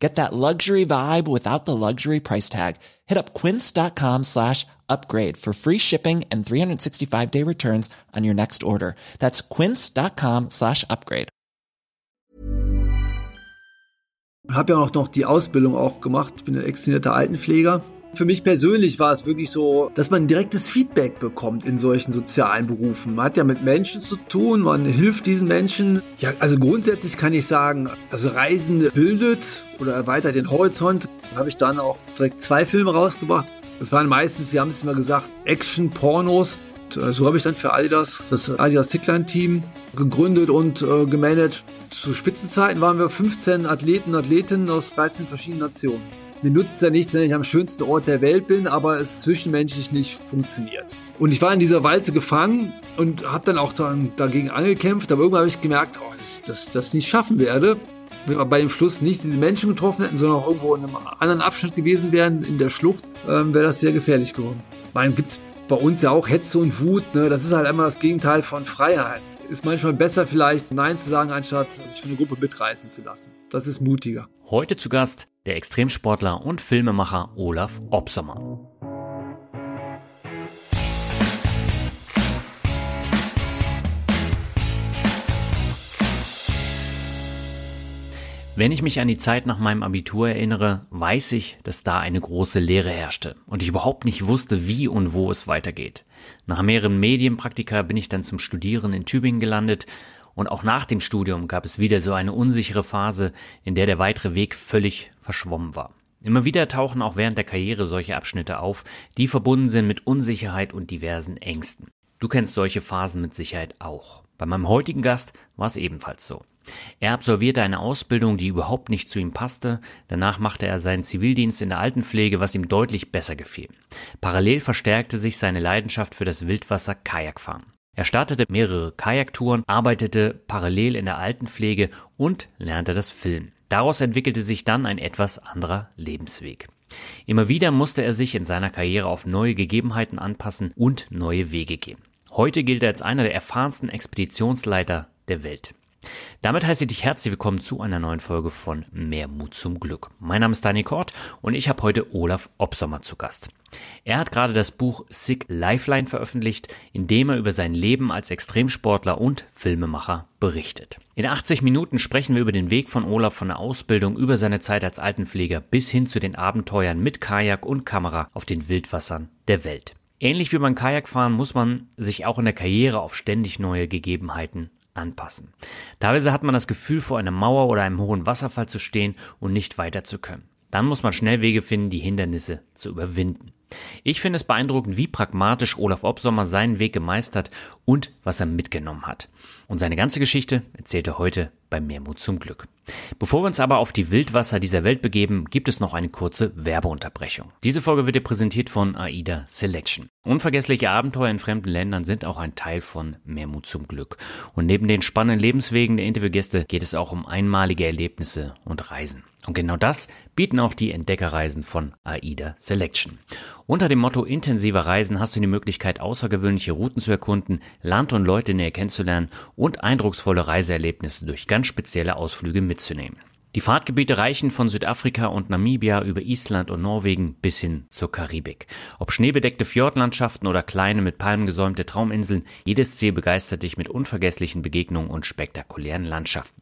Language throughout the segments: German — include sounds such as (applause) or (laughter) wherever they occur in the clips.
Get that luxury vibe without the luxury price tag. Hit up quince.com slash upgrade for free shipping and 365 day returns on your next order. That's quince.com slash upgrade. Ich habe ja auch noch die Ausbildung auch gemacht. Ich bin ein externierter Altenpfleger. Für mich persönlich war es wirklich so, dass man direktes Feedback bekommt in solchen sozialen Berufen. Man hat ja mit Menschen zu tun, man hilft diesen Menschen. Ja, also grundsätzlich kann ich sagen, also Reisen bildet oder erweitert den Horizont. Da habe ich dann auch direkt zwei Filme rausgebracht. Das waren meistens, wir haben es immer gesagt, Action-Pornos. So habe ich dann für Adidas, das Adidas Tickline-Team gegründet und äh, gemanagt. Zu Spitzenzeiten waren wir 15 Athleten, Athletinnen aus 13 verschiedenen Nationen mir nutzt ja nichts, wenn ich am schönsten Ort der Welt bin, aber es zwischenmenschlich nicht funktioniert. Und ich war in dieser Walze gefangen und habe dann auch dann dagegen angekämpft, aber irgendwann habe ich gemerkt, oh, dass das, das nicht schaffen werde. Wenn wir bei dem Schluss nicht diese Menschen getroffen hätten, sondern auch irgendwo in einem anderen Abschnitt gewesen wären, in der Schlucht, ähm, wäre das sehr gefährlich geworden. Man gibt's bei uns ja auch Hetze und Wut, ne? das ist halt immer das Gegenteil von Freiheit. Ist manchmal besser vielleicht Nein zu sagen, anstatt sich für eine Gruppe mitreißen zu lassen. Das ist mutiger. Heute zu Gast der Extremsportler und Filmemacher Olaf Obsommer. Wenn ich mich an die Zeit nach meinem Abitur erinnere, weiß ich, dass da eine große Leere herrschte und ich überhaupt nicht wusste, wie und wo es weitergeht. Nach mehreren Medienpraktika bin ich dann zum Studieren in Tübingen gelandet und auch nach dem Studium gab es wieder so eine unsichere Phase, in der der weitere Weg völlig verschwommen war. Immer wieder tauchen auch während der Karriere solche Abschnitte auf, die verbunden sind mit Unsicherheit und diversen Ängsten. Du kennst solche Phasen mit Sicherheit auch. Bei meinem heutigen Gast war es ebenfalls so. Er absolvierte eine Ausbildung, die überhaupt nicht zu ihm passte. Danach machte er seinen Zivildienst in der Altenpflege, was ihm deutlich besser gefiel. Parallel verstärkte sich seine Leidenschaft für das Wildwasser Kajakfahren. Er startete mehrere Kajaktouren, arbeitete parallel in der Altenpflege und lernte das Film. Daraus entwickelte sich dann ein etwas anderer Lebensweg. Immer wieder musste er sich in seiner Karriere auf neue Gegebenheiten anpassen und neue Wege gehen. Heute gilt er als einer der erfahrensten Expeditionsleiter der Welt. Damit heiße ich dich herzlich willkommen zu einer neuen Folge von Mehr Mut zum Glück. Mein Name ist Dani Kort und ich habe heute Olaf Obsommer zu Gast. Er hat gerade das Buch Sick Lifeline veröffentlicht, in dem er über sein Leben als Extremsportler und Filmemacher berichtet. In 80 Minuten sprechen wir über den Weg von Olaf von der Ausbildung über seine Zeit als Altenpfleger bis hin zu den Abenteuern mit Kajak und Kamera auf den Wildwassern der Welt. Ähnlich wie beim Kajakfahren muss man sich auch in der Karriere auf ständig neue Gegebenheiten anpassen. Teilweise hat man das Gefühl, vor einer Mauer oder einem hohen Wasserfall zu stehen und nicht weiter zu können. Dann muss man schnell Wege finden, die Hindernisse zu überwinden. Ich finde es beeindruckend, wie pragmatisch Olaf Obsommer seinen Weg gemeistert und was er mitgenommen hat. Und seine ganze Geschichte erzählt er heute bei Mehrmut zum Glück. Bevor wir uns aber auf die Wildwasser dieser Welt begeben, gibt es noch eine kurze Werbeunterbrechung. Diese Folge wird dir präsentiert von AIDA Selection. Unvergessliche Abenteuer in fremden Ländern sind auch ein Teil von Mehrmut zum Glück. Und neben den spannenden Lebenswegen der Interviewgäste geht es auch um einmalige Erlebnisse und Reisen. Und genau das bieten auch die Entdeckerreisen von AIDA Selection. Unter dem Motto intensiver Reisen hast du die Möglichkeit, außergewöhnliche Routen zu erkunden, Land und Leute näher kennenzulernen und eindrucksvolle Reiseerlebnisse durch ganz spezielle Ausflüge mitzunehmen. Die Fahrtgebiete reichen von Südafrika und Namibia über Island und Norwegen bis hin zur Karibik. Ob schneebedeckte Fjordlandschaften oder kleine mit Palmen gesäumte Trauminseln, jedes Ziel begeistert dich mit unvergesslichen Begegnungen und spektakulären Landschaften.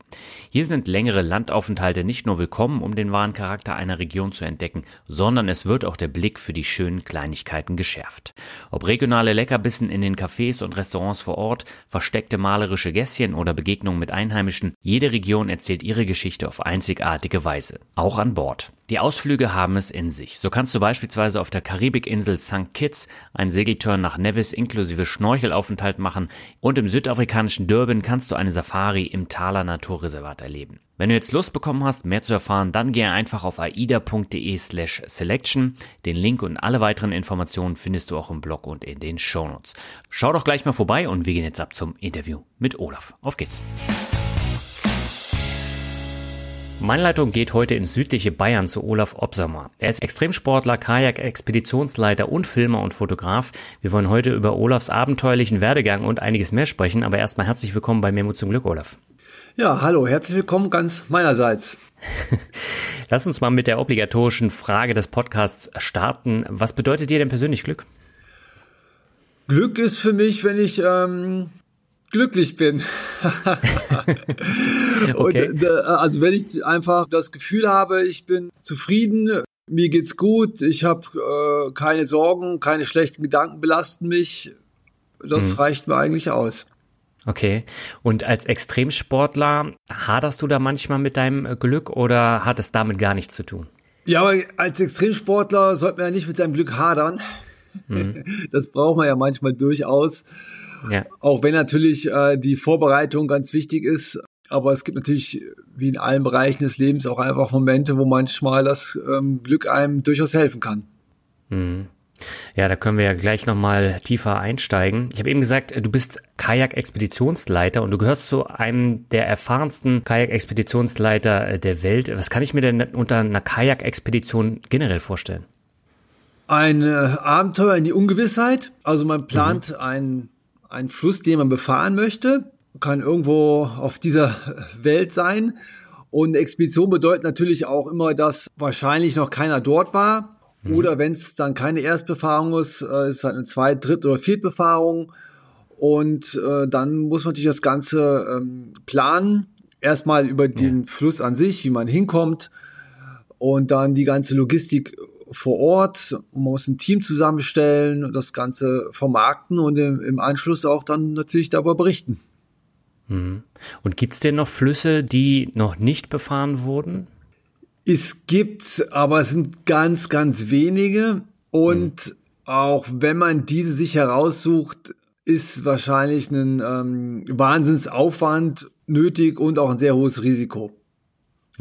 Hier sind längere Landaufenthalte nicht nur willkommen, um den wahren Charakter einer Region zu entdecken, sondern es wird auch der Blick für die schönen Kleinigkeiten geschärft. Ob regionale Leckerbissen in den Cafés und Restaurants vor Ort, versteckte malerische Gässchen oder Begegnungen mit Einheimischen, jede Region erzählt ihre Geschichte auf einzigartige Weise, auch an Bord. Die Ausflüge haben es in sich. So kannst du beispielsweise auf der Karibikinsel St. Kitts einen Segelturn nach Nevis inklusive Schnorchelaufenthalt machen und im südafrikanischen Durban kannst du eine Safari im Thaler Naturreservat erleben. Wenn du jetzt Lust bekommen hast, mehr zu erfahren, dann gehe einfach auf aida.de slash selection. Den Link und alle weiteren Informationen findest du auch im Blog und in den Shownotes. Schau doch gleich mal vorbei und wir gehen jetzt ab zum Interview mit Olaf. Auf geht's. Meine Leitung geht heute ins südliche Bayern zu Olaf Obsamer. Er ist Extremsportler, Kajak-Expeditionsleiter und Filmer und Fotograf. Wir wollen heute über Olafs abenteuerlichen Werdegang und einiges mehr sprechen, aber erstmal herzlich willkommen bei Memo zum Glück, Olaf. Ja, hallo, herzlich willkommen ganz meinerseits. (laughs) Lass uns mal mit der obligatorischen Frage des Podcasts starten. Was bedeutet dir denn persönlich Glück? Glück ist für mich, wenn ich ähm, glücklich bin. (laughs) (laughs) okay. Und, äh, also wenn ich einfach das Gefühl habe, ich bin zufrieden, mir geht's gut, ich habe äh, keine Sorgen, keine schlechten Gedanken belasten mich, das hm. reicht mir eigentlich aus. Okay. Und als Extremsportler, haderst du da manchmal mit deinem Glück oder hat es damit gar nichts zu tun? Ja, aber als Extremsportler sollte man ja nicht mit seinem Glück hadern. Mhm. (laughs) Das braucht man ja manchmal durchaus. Ja. Auch wenn natürlich äh, die Vorbereitung ganz wichtig ist. Aber es gibt natürlich, wie in allen Bereichen des Lebens, auch einfach Momente, wo manchmal das ähm, Glück einem durchaus helfen kann. Mhm. Ja, da können wir ja gleich nochmal tiefer einsteigen. Ich habe eben gesagt, du bist Kajak-Expeditionsleiter und du gehörst zu einem der erfahrensten Kajak-Expeditionsleiter der Welt. Was kann ich mir denn unter einer Kajak-Expedition generell vorstellen? Ein äh, Abenteuer in die Ungewissheit. Also man plant mhm. einen ein Fluss, den man befahren möchte, kann irgendwo auf dieser Welt sein. Und Expedition bedeutet natürlich auch immer, dass wahrscheinlich noch keiner dort war. Mhm. Oder wenn es dann keine Erstbefahrung ist, äh, ist es halt eine Zweit-, Dritt- oder Viertbefahrung. Und äh, dann muss man natürlich das Ganze ähm, planen. Erstmal über den ja. Fluss an sich, wie man hinkommt. Und dann die ganze Logistik vor Ort. Man muss ein Team zusammenstellen und das Ganze vermarkten und im, im Anschluss auch dann natürlich darüber berichten. Mhm. Und gibt es denn noch Flüsse, die noch nicht befahren wurden? Es gibt, aber es sind ganz, ganz wenige. Und mhm. auch wenn man diese sich heraussucht, ist wahrscheinlich ein ähm, Wahnsinnsaufwand nötig und auch ein sehr hohes Risiko.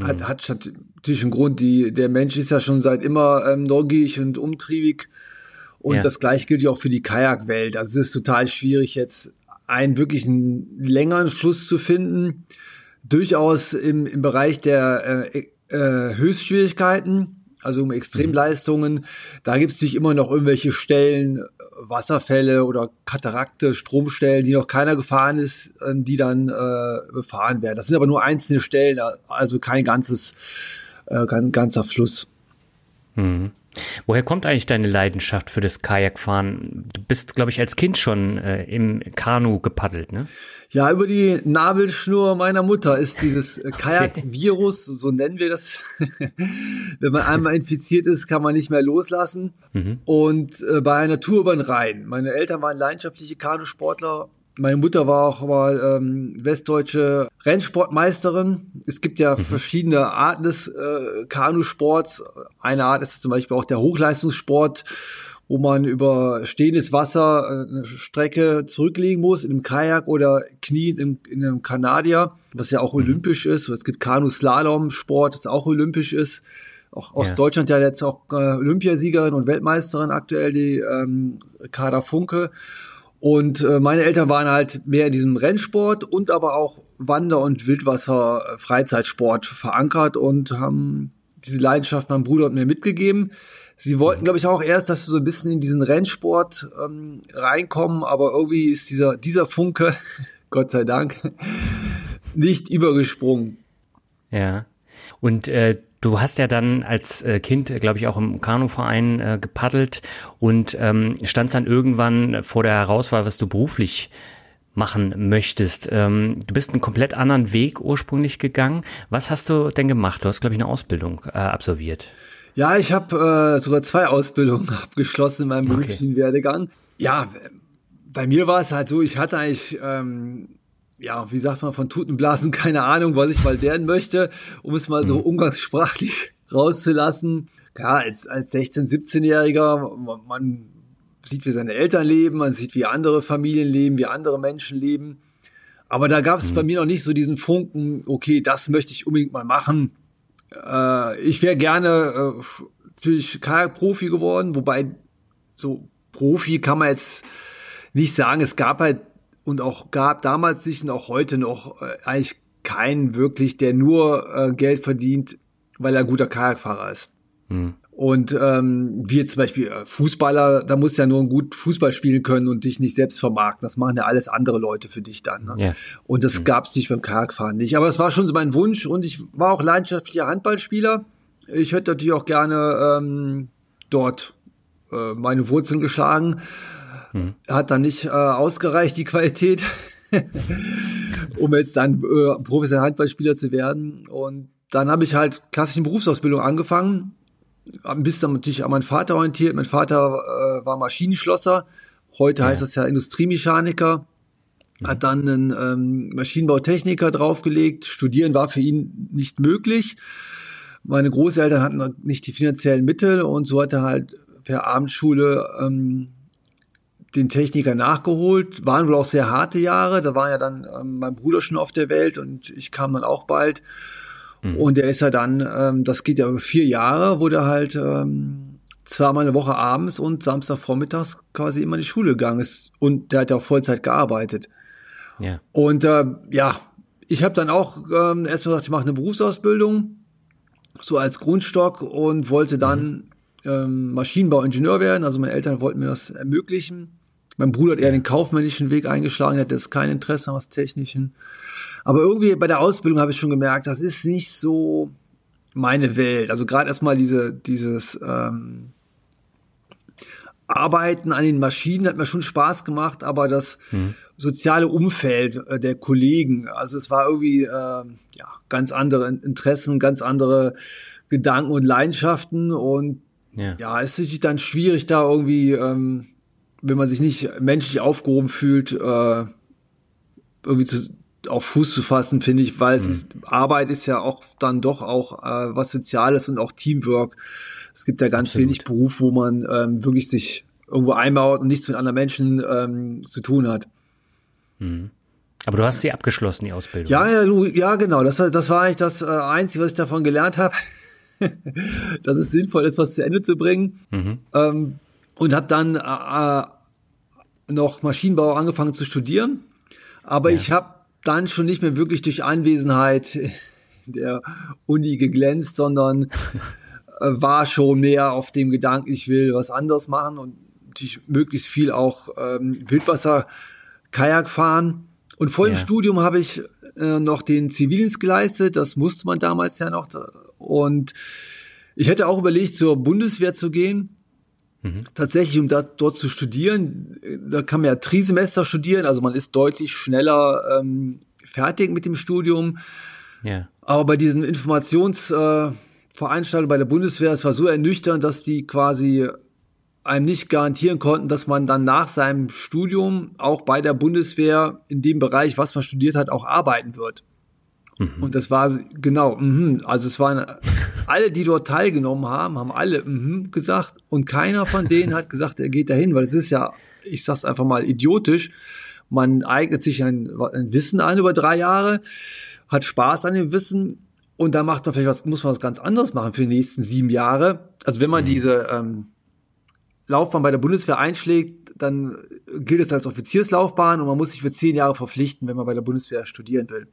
Hat, mhm. hat natürlich einen Grund. Die, der Mensch ist ja schon seit immer ähm, neugierig und umtriebig. Und ja. das gleiche gilt ja auch für die Kajakwelt. Also es ist total schwierig, jetzt einen wirklich einen längeren Fluss zu finden. Durchaus im, im Bereich der äh, äh, Höchstschwierigkeiten also um Extremleistungen. Da gibt es natürlich immer noch irgendwelche Stellen, Wasserfälle oder Katarakte, Stromstellen, die noch keiner gefahren ist, die dann äh, befahren werden. Das sind aber nur einzelne Stellen, also kein ganzes, äh, ganzer Fluss. Mhm. Woher kommt eigentlich deine Leidenschaft für das Kajakfahren? Du bist, glaube ich, als Kind schon äh, im Kanu gepaddelt, ne? Ja, über die Nabelschnur meiner Mutter ist dieses (laughs) Kajak-Virus, so nennen wir das. (laughs) Wenn man einmal infiziert ist, kann man nicht mehr loslassen. Mhm. Und äh, bei einer Tour über den Rhein. Meine Eltern waren leidenschaftliche Kanusportler meine Mutter war auch mal ähm, westdeutsche Rennsportmeisterin. Es gibt ja mhm. verschiedene Arten des äh, Kanusports. Eine Art ist zum Beispiel auch der Hochleistungssport, wo man über stehendes Wasser äh, eine Strecke zurücklegen muss, in einem Kajak oder knien in, in einem Kanadier, was ja auch mhm. olympisch ist. Es gibt Kanu-Slalom-Sport, das auch olympisch ist. Auch aus ja. Deutschland ja jetzt auch äh, Olympiasiegerin und Weltmeisterin aktuell, die ähm, Kader Funke. Und äh, meine Eltern waren halt mehr in diesem Rennsport und aber auch Wander- und Wildwasser-Freizeitsport verankert und haben diese Leidenschaft meinem Bruder und mir mitgegeben. Sie wollten, glaube ich, auch erst, dass wir so ein bisschen in diesen Rennsport ähm, reinkommen, aber irgendwie ist dieser, dieser Funke, (laughs) Gott sei Dank, (laughs) nicht übergesprungen. Ja. Und äh, Du hast ja dann als äh, Kind, äh, glaube ich, auch im Kanuverein äh, gepaddelt und ähm, standst dann irgendwann vor der Herauswahl, was du beruflich machen möchtest. Ähm, du bist einen komplett anderen Weg ursprünglich gegangen. Was hast du denn gemacht? Du hast, glaube ich, eine Ausbildung äh, absolviert. Ja, ich habe äh, sogar zwei Ausbildungen (laughs) abgeschlossen in meinem beruflichen okay. Werdegang. Ja, bei mir war es halt so, ich hatte eigentlich ähm, ja, wie sagt man, von Tutenblasen, (laughs) keine Ahnung, was ich mal werden möchte, um es mal so mhm. umgangssprachlich (laughs) rauszulassen. Ja, als, als 16-, 17-Jähriger, man, man sieht, wie seine Eltern leben, man sieht, wie andere Familien leben, wie andere Menschen leben. Aber da gab es mhm. bei mir noch nicht so diesen Funken, okay, das möchte ich unbedingt mal machen. Äh, ich wäre gerne äh, natürlich Kajak-Profi geworden, wobei so Profi kann man jetzt nicht sagen. Es gab halt und auch gab damals sich und auch heute noch äh, eigentlich keinen wirklich, der nur äh, Geld verdient, weil er guter Kajakfahrer ist. Mhm. Und ähm, wie zum Beispiel äh, Fußballer, da musst du ja nur gut Fußball spielen können und dich nicht selbst vermarkten. Das machen ja alles andere Leute für dich dann. Ne? Ja. Und das mhm. gab es nicht beim Kajakfahren nicht. Aber das war schon so mein Wunsch und ich war auch leidenschaftlicher Handballspieler. Ich hätte natürlich auch gerne ähm, dort äh, meine Wurzeln geschlagen. Mhm. Hat dann nicht äh, ausgereicht, die Qualität, (laughs) um jetzt dann äh, professioneller Handballspieler zu werden. Und dann habe ich halt klassische Berufsausbildung angefangen bis dann natürlich an meinen Vater orientiert. Mein Vater äh, war Maschinenschlosser. Heute ja. heißt das ja Industriemechaniker. Hat dann einen ähm, Maschinenbautechniker draufgelegt. Studieren war für ihn nicht möglich. Meine Großeltern hatten nicht die finanziellen Mittel und so hat er halt per Abendschule ähm, den Techniker nachgeholt. Waren wohl auch sehr harte Jahre. Da war ja dann ähm, mein Bruder schon auf der Welt und ich kam dann auch bald. Mhm. Und der ist ja dann, ähm, das geht ja über vier Jahre, wo der halt ähm, zweimal eine Woche abends und Samstag vormittags quasi immer in die Schule gegangen ist. Und der hat ja auch Vollzeit gearbeitet. Ja. Und äh, ja, ich habe dann auch ähm, erstmal gesagt, ich mache eine Berufsausbildung, so als Grundstock und wollte dann mhm. ähm, Maschinenbauingenieur werden. Also meine Eltern wollten mir das ermöglichen. Mein Bruder hat eher den kaufmännischen Weg eingeschlagen, hatte jetzt kein Interesse an was Technischen. Aber irgendwie bei der Ausbildung habe ich schon gemerkt, das ist nicht so meine Welt. Also gerade erstmal diese, dieses ähm, Arbeiten an den Maschinen hat mir schon Spaß gemacht, aber das mhm. soziale Umfeld äh, der Kollegen, also es war irgendwie äh, ja ganz andere Interessen, ganz andere Gedanken und Leidenschaften und ja, ja es ist dann schwierig da irgendwie, ähm, wenn man sich nicht menschlich aufgehoben fühlt, äh, irgendwie zu, auf Fuß zu fassen, finde ich, weil es mhm. ist, Arbeit ist ja auch dann doch auch äh, was Soziales und auch Teamwork. Es gibt ja ganz Absolut. wenig Beruf, wo man ähm, wirklich sich irgendwo einbaut und nichts mit anderen Menschen ähm, zu tun hat. Mhm. Aber du hast sie abgeschlossen, die Ausbildung. Ja, ja, ja genau. Das, das war eigentlich das äh, Einzige, was ich davon gelernt habe, (laughs) dass es sinnvoll ist, was zu Ende zu bringen. Mhm. Ähm, und habe dann äh, äh, noch Maschinenbau angefangen zu studieren. Aber ja. ich habe dann schon nicht mehr wirklich durch Anwesenheit der Uni geglänzt, sondern (laughs) äh, war schon mehr auf dem Gedanken, ich will was anderes machen und natürlich möglichst viel auch ähm, Wildwasser, Kajak fahren. Und vor ja. dem Studium habe ich äh, noch den Zivildienst geleistet, das musste man damals ja noch. Und ich hätte auch überlegt, zur Bundeswehr zu gehen. Mhm. Tatsächlich, um da, dort zu studieren, da kann man ja Trisemester studieren, also man ist deutlich schneller ähm, fertig mit dem Studium. Ja. Aber bei diesen Informationsveranstaltungen äh, bei der Bundeswehr, es war so ernüchternd, dass die quasi einem nicht garantieren konnten, dass man dann nach seinem Studium auch bei der Bundeswehr in dem Bereich, was man studiert hat, auch arbeiten wird. Mhm. Und das war genau, mh, also es waren alle, die dort teilgenommen haben, haben alle mh, gesagt und keiner von denen hat gesagt, er geht dahin, weil es ist ja, ich sag's einfach mal idiotisch. Man eignet sich ein, ein Wissen ein über drei Jahre, hat Spaß an dem Wissen und dann macht man vielleicht was, muss man was ganz anderes machen für die nächsten sieben Jahre. Also wenn man mhm. diese ähm, Laufbahn bei der Bundeswehr einschlägt, dann gilt es als Offizierslaufbahn und man muss sich für zehn Jahre verpflichten, wenn man bei der Bundeswehr studieren will.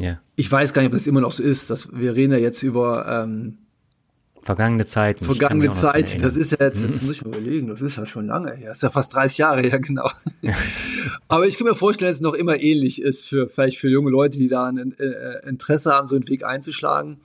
Ja. Ich weiß gar nicht, ob das immer noch so ist. Dass wir reden ja jetzt über ähm, vergangene Zeit. Vergangene Zeit. Das ist ja jetzt, jetzt mhm. muss ich mal überlegen, das ist ja schon lange her. Das ist ja fast 30 Jahre her, (laughs) genau. Aber ich kann mir vorstellen, dass es noch immer ähnlich ist für vielleicht für junge Leute, die da ein äh, Interesse haben, so einen Weg einzuschlagen.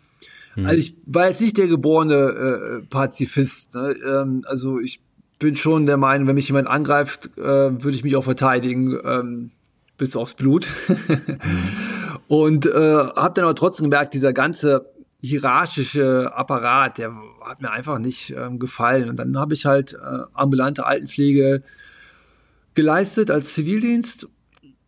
Hm. Also ich war jetzt nicht der geborene äh, Pazifist. Ne? Ähm, also ich bin schon der Meinung, wenn mich jemand angreift, äh, würde ich mich auch verteidigen ähm, bis aufs Blut. hm. (laughs) Und äh, habe dann aber trotzdem gemerkt, dieser ganze hierarchische Apparat, der hat mir einfach nicht ähm, gefallen. Und dann habe ich halt äh, ambulante Altenpflege geleistet als Zivildienst.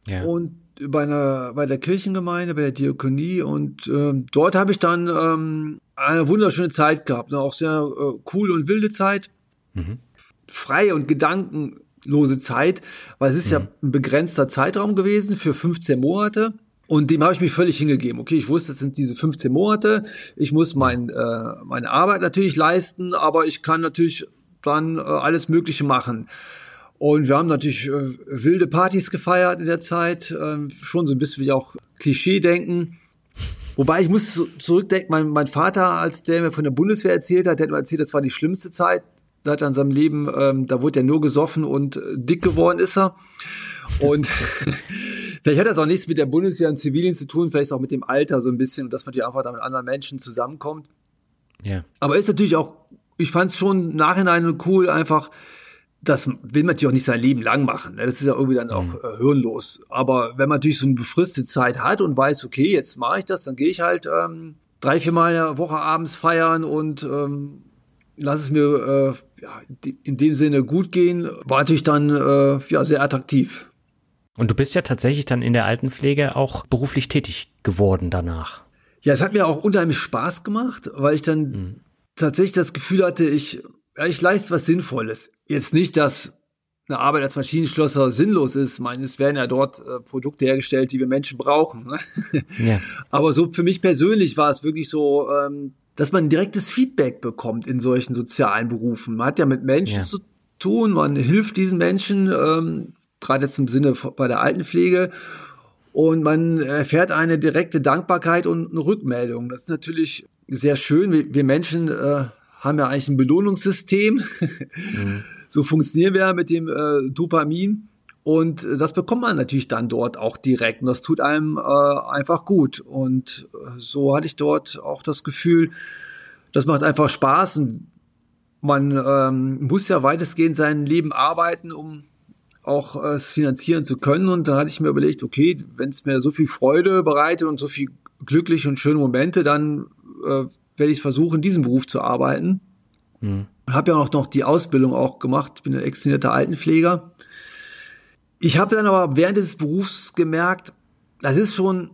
Ja. Und bei einer bei der Kirchengemeinde, bei der Diakonie und äh, dort habe ich dann ähm, eine wunderschöne Zeit gehabt, ne? auch sehr äh, cool und wilde Zeit, mhm. freie und gedankenlose Zeit, weil es ist mhm. ja ein begrenzter Zeitraum gewesen für 15 Monate. Und dem habe ich mich völlig hingegeben. Okay, ich wusste, das sind diese 15 Monate. Ich muss mein, äh, meine Arbeit natürlich leisten, aber ich kann natürlich dann äh, alles Mögliche machen. Und wir haben natürlich äh, wilde Partys gefeiert in der Zeit, äh, schon so ein bisschen wie auch Klischee-denken. Wobei ich muss zurückdenken, mein, mein Vater, als der mir von der Bundeswehr erzählt hat, der hat mir erzählt, das war die schlimmste Zeit. Da hat er in seinem Leben, ähm, da wurde er nur gesoffen und äh, dick geworden ist er. Und (laughs) vielleicht hat das auch nichts mit der Bundeswehr und Zivildienst zu tun, vielleicht auch mit dem Alter so ein bisschen, dass man die einfach da mit anderen Menschen zusammenkommt. Ja. Aber ist natürlich auch, ich fand es schon im Nachhinein cool, einfach das will man natürlich auch nicht sein Leben lang machen. Ne? Das ist ja irgendwie dann auch mhm. äh, hirnlos. Aber wenn man natürlich so eine befristete Zeit hat und weiß, okay, jetzt mache ich das, dann gehe ich halt ähm, drei, vier Mal in der Woche abends feiern und ähm, lass es mir äh, ja, in dem Sinne gut gehen, war natürlich dann äh, ja, sehr attraktiv. Und du bist ja tatsächlich dann in der Altenpflege auch beruflich tätig geworden danach. Ja, es hat mir auch unheimlich Spaß gemacht, weil ich dann mhm. tatsächlich das Gefühl hatte, ich ja, ich leiste was Sinnvolles. Jetzt nicht, dass eine Arbeit als Maschinenschlosser sinnlos ist. Ich meine, es werden ja dort äh, Produkte hergestellt, die wir Menschen brauchen. Ne? (laughs) Ja. Aber so für mich persönlich war es wirklich so, ähm, dass man direktes Feedback bekommt in solchen sozialen Berufen. Man hat ja mit Menschen ja. zu tun, man hilft diesen Menschen, ähm, gerade jetzt im Sinne bei der Altenpflege. Und man erfährt eine direkte Dankbarkeit und eine Rückmeldung. Das ist natürlich sehr schön. Wir, wir Menschen äh, haben ja eigentlich ein Belohnungssystem. (laughs) Mhm. so funktionieren wir ja mit dem äh, Dopamin. Und äh, das bekommt man natürlich dann dort auch direkt. Und das tut einem äh, einfach gut. Und äh, so hatte ich dort auch das Gefühl, das macht einfach Spaß. Und man ähm, muss ja weitestgehend sein Leben arbeiten, um auch äh, es finanzieren zu können. Und dann hatte ich mir überlegt, okay, wenn es mir so viel Freude bereitet und so viel glückliche und schöne Momente, dann äh, werde ich versuchen, in diesem Beruf zu arbeiten. Mhm. Habe ja auch noch die Ausbildung auch gemacht, bin ein externierter Altenpfleger. Ich habe dann aber während des Berufs gemerkt, das ist schon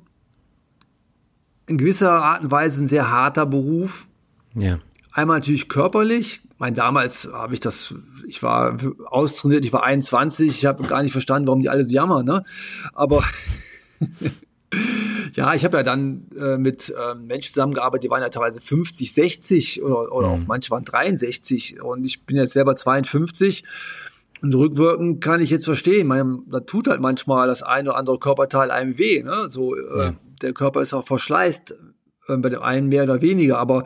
in gewisser Art und Weise ein sehr harter Beruf. Ja. Einmal natürlich körperlich. Mein damals habe ich das, ich war austrainiert, ich war 21, ich habe gar nicht verstanden, warum die alle so jammern, ne? Aber (laughs) Ja, ich habe ja dann äh, mit ähm, Menschen zusammengearbeitet, die waren ja teilweise 50, 60 oder, oder mhm. auch manche waren 63 und ich bin jetzt selber 52. Und rückwirkend kann ich jetzt verstehen, man, da tut halt manchmal das eine oder andere Körperteil einem weh. Ne? So, äh, ja. Der Körper ist auch verschleißt, äh, bei dem einen mehr oder weniger. Aber